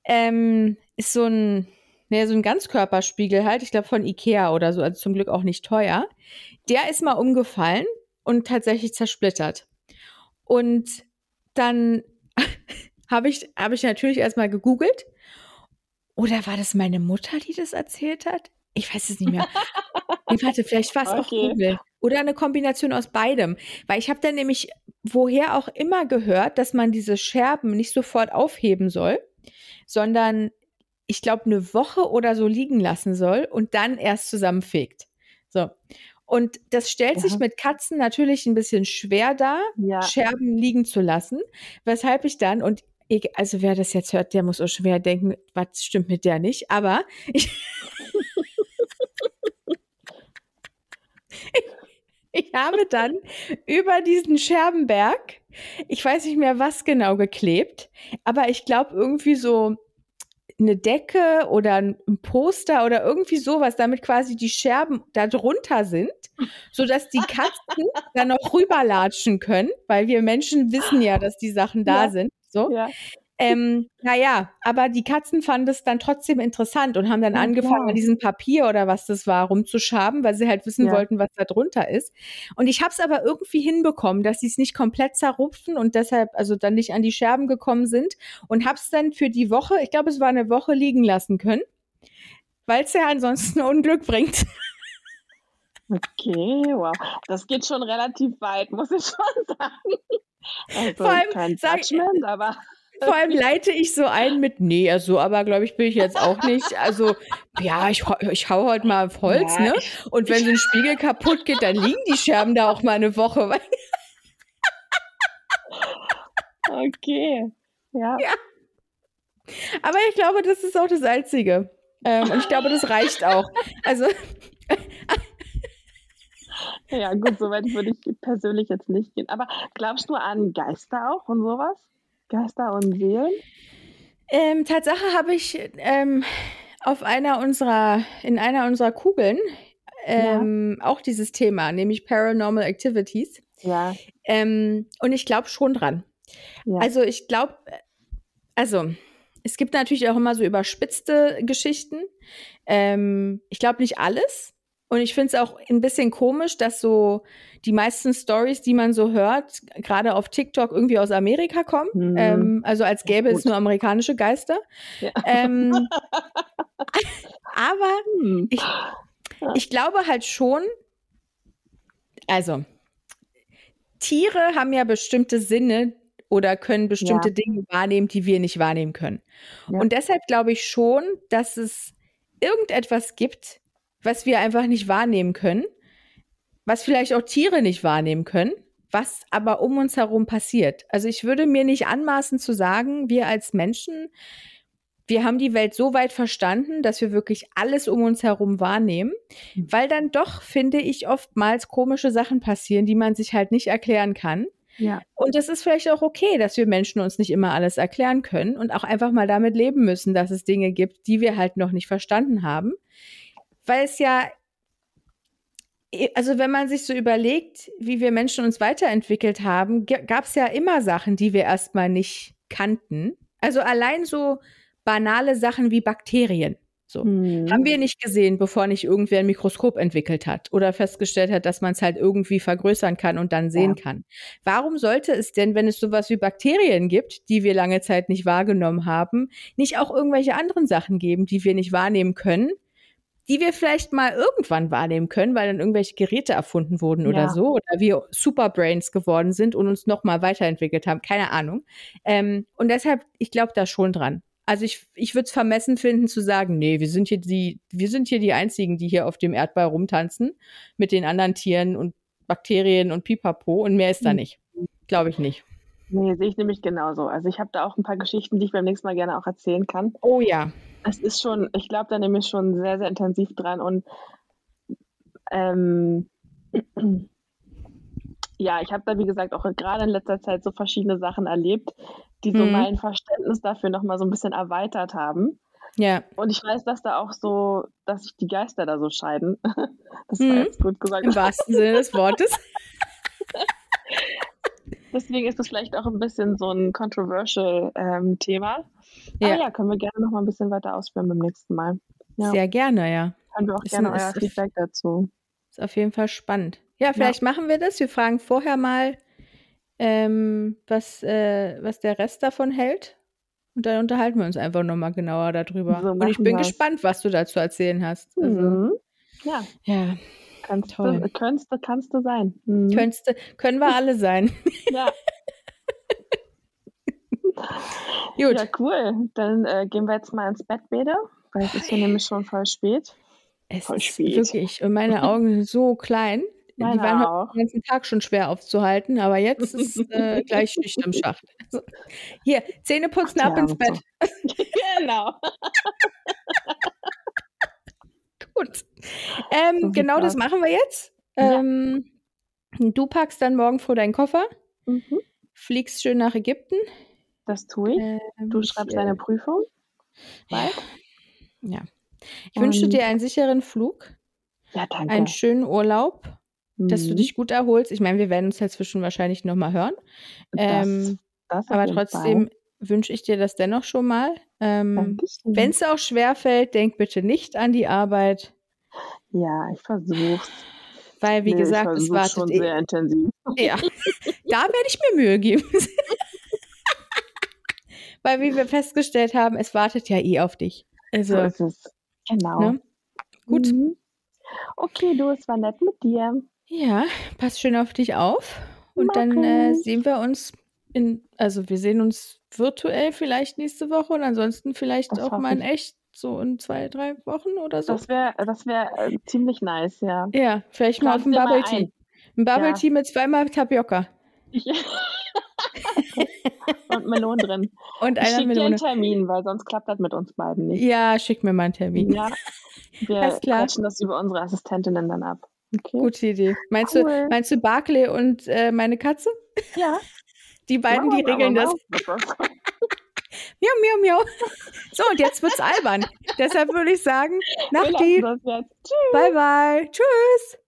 ähm, ist so ein, ne, so ein Ganzkörperspiegel halt, ich glaube von Ikea oder so, also zum Glück auch nicht teuer. Der ist mal umgefallen und tatsächlich zersplittert. Und dann habe ich, hab ich natürlich erstmal gegoogelt. Oder war das meine Mutter, die das erzählt hat? Ich weiß es nicht mehr. ich warte, vielleicht war es okay. auch Google. Oder eine Kombination aus beidem. Weil ich habe dann nämlich woher auch immer gehört, dass man diese Scherben nicht sofort aufheben soll, sondern ich glaube eine Woche oder so liegen lassen soll und dann erst zusammenfegt. So. Und das stellt ja. sich mit Katzen natürlich ein bisschen schwer dar, ja. Scherben liegen zu lassen, weshalb ich dann, und ich, also wer das jetzt hört, der muss auch schwer denken, was stimmt mit der nicht, aber ich, Ich habe dann über diesen Scherbenberg, ich weiß nicht mehr was genau geklebt, aber ich glaube irgendwie so eine Decke oder ein Poster oder irgendwie sowas, damit quasi die Scherben da drunter sind, sodass die Katzen dann noch rüberlatschen können, weil wir Menschen wissen ja, dass die Sachen da ja. sind. So. Ja. Ähm, naja, aber die Katzen fanden es dann trotzdem interessant und haben dann ja, angefangen, an diesem Papier oder was das war, rumzuschaben, weil sie halt wissen ja. wollten, was da drunter ist. Und ich habe es aber irgendwie hinbekommen, dass sie es nicht komplett zerrupfen und deshalb also dann nicht an die Scherben gekommen sind und habe es dann für die Woche, ich glaube, es war eine Woche liegen lassen können, weil es ja ansonsten Unglück bringt. Okay, wow. Das geht schon relativ weit, muss ich schon sagen. Also Vor allem, kein Judgment, aber vor allem leite ich so ein mit, nee, also, aber glaube ich, bin ich jetzt auch nicht. Also, ja, ich, ich hau heute mal auf Holz, ja, ne? Und wenn so ein Spiegel kaputt geht, dann liegen die Scherben da auch mal eine Woche. okay. Ja. ja. Aber ich glaube, das ist auch das Einzige. Ähm, und ich glaube, das reicht auch. Also. ja, gut, soweit würde ich persönlich jetzt nicht gehen. Aber glaubst du an Geister auch und sowas? Geister und Seelen? Ähm, Tatsache habe ich ähm, auf einer unserer, in einer unserer Kugeln ähm, ja. auch dieses Thema, nämlich Paranormal Activities. Ja. Ähm, und ich glaube schon dran. Ja. Also ich glaube, also es gibt natürlich auch immer so überspitzte Geschichten. Ähm, ich glaube nicht alles. Und ich finde es auch ein bisschen komisch, dass so die meisten Stories, die man so hört, gerade auf TikTok irgendwie aus Amerika kommen. Mhm. Ähm, also als gäbe es nur amerikanische Geister. Ja. Ähm, aber hm. ich, ich glaube halt schon, also Tiere haben ja bestimmte Sinne oder können bestimmte ja. Dinge wahrnehmen, die wir nicht wahrnehmen können. Ja. Und deshalb glaube ich schon, dass es irgendetwas gibt, was wir einfach nicht wahrnehmen können, was vielleicht auch Tiere nicht wahrnehmen können, was aber um uns herum passiert. Also ich würde mir nicht anmaßen zu sagen, wir als Menschen wir haben die Welt so weit verstanden, dass wir wirklich alles um uns herum wahrnehmen, hm. weil dann doch, finde ich, oftmals komische Sachen passieren, die man sich halt nicht erklären kann. Ja. Und es ist vielleicht auch okay, dass wir Menschen uns nicht immer alles erklären können und auch einfach mal damit leben müssen, dass es Dinge gibt, die wir halt noch nicht verstanden haben. Weil es ja, also wenn man sich so überlegt, wie wir Menschen uns weiterentwickelt haben, gab es ja immer Sachen, die wir erstmal nicht kannten. Also allein so banale Sachen wie Bakterien. So. Hm. Haben wir nicht gesehen, bevor nicht irgendwer ein Mikroskop entwickelt hat oder festgestellt hat, dass man es halt irgendwie vergrößern kann und dann sehen ja. kann. Warum sollte es denn, wenn es sowas wie Bakterien gibt, die wir lange Zeit nicht wahrgenommen haben, nicht auch irgendwelche anderen Sachen geben, die wir nicht wahrnehmen können, die wir vielleicht mal irgendwann wahrnehmen können, weil dann irgendwelche Geräte erfunden wurden ja. oder so, oder wir Superbrains geworden sind und uns nochmal weiterentwickelt haben, keine Ahnung. Ähm, und deshalb, ich glaube da schon dran. Also ich, ich würde es vermessen finden zu sagen, nee, wir sind hier die, wir sind hier die einzigen, die hier auf dem Erdball rumtanzen mit den anderen Tieren und Bakterien und Pipapo und mehr ist da hm. nicht. Glaube ich nicht. Nee, sehe ich nämlich genauso. Also ich habe da auch ein paar Geschichten, die ich beim nächsten Mal gerne auch erzählen kann. Oh ja. Es ist schon, ich glaube da nämlich schon sehr, sehr intensiv dran und ähm, ja, ich habe da, wie gesagt, auch gerade in letzter Zeit so verschiedene Sachen erlebt, die so mhm. mein Verständnis dafür nochmal so ein bisschen erweitert haben. Ja. Und ich weiß, dass da auch so, dass sich die Geister da so scheiden. Das war mhm. jetzt gut gesagt. Im wahrsten Sinne des Wortes. Deswegen ist das vielleicht auch ein bisschen so ein controversial ähm, Thema. Ja. Aber ja, können wir gerne noch mal ein bisschen weiter ausführen beim nächsten Mal. Ja. Sehr gerne, ja. Können wir auch ist gerne euer Feedback dazu. Ist auf jeden Fall spannend. Ja, vielleicht ja. machen wir das. Wir fragen vorher mal, ähm, was, äh, was der Rest davon hält. Und dann unterhalten wir uns einfach nochmal genauer darüber. So und ich bin wir's. gespannt, was du dazu erzählen hast. Also, mhm. Ja. Ja. Kannst Toll. Du, kannst, kannst du sein. Mhm. Könntest, können wir alle sein. Ja. Gut. Ja, cool. Dann äh, gehen wir jetzt mal ins Bett, Bede, weil es ist hier nämlich schon voll spät. Es voll ist spät. wirklich. Und meine Augen sind so klein. Die waren auch. den ganzen Tag schon schwer aufzuhalten, aber jetzt ist äh, gleich Schicht im Schacht. Also, hier, Zähne putzen, ab ins Bett. genau. Gut. Ähm, genau das machen wir jetzt. Ähm, ja. Du packst dann morgen vor deinen Koffer, mhm. fliegst schön nach Ägypten. Das tue ich. Ähm, du schreibst deine Prüfung. Bald. Ja. Ich Und wünsche dir einen sicheren Flug. Ja, danke. Einen schönen Urlaub dass du mhm. dich gut erholst. Ich meine, wir werden uns dazwischen wahrscheinlich nochmal hören. Ähm, das, das aber trotzdem wünsche ich dir das dennoch schon mal. Ähm, Wenn es auch schwer fällt, denk bitte nicht an die Arbeit. Ja, ich versuch's. Weil, wie nee, gesagt, es wartet schon eh sehr intensiv. Ja, da werde ich mir Mühe geben. Weil, wie wir festgestellt haben, es wartet ja eh auf dich. Also, so ist es. Genau. Ne? Gut. Mhm. Okay, du, es war nett mit dir. Ja, pass schön auf dich auf. Und Mach dann äh, sehen wir uns in, also wir sehen uns virtuell vielleicht nächste Woche und ansonsten vielleicht das auch mal in echt so in zwei, drei Wochen oder so. Das wäre das wär, äh, ziemlich nice, ja. Ja, vielleicht mal auf dem Bubble Tea. Ein Bubble ja. Tea mit zweimal Tapioca. und Melonen drin. Und einer Melone. dir einen Termin, weil sonst klappt das mit uns beiden nicht. Ja, schick mir mal einen Termin. Ja, wir quatschen das über unsere Assistentinnen dann ab. Okay. Gute Idee. Meinst, cool. du, meinst du Barclay und äh, meine Katze? Ja. Die beiden, die regeln das. Wir miau, miau. So, und jetzt wird's albern. Deshalb würde ich sagen, Nachti. Bye, bye. Tschüss.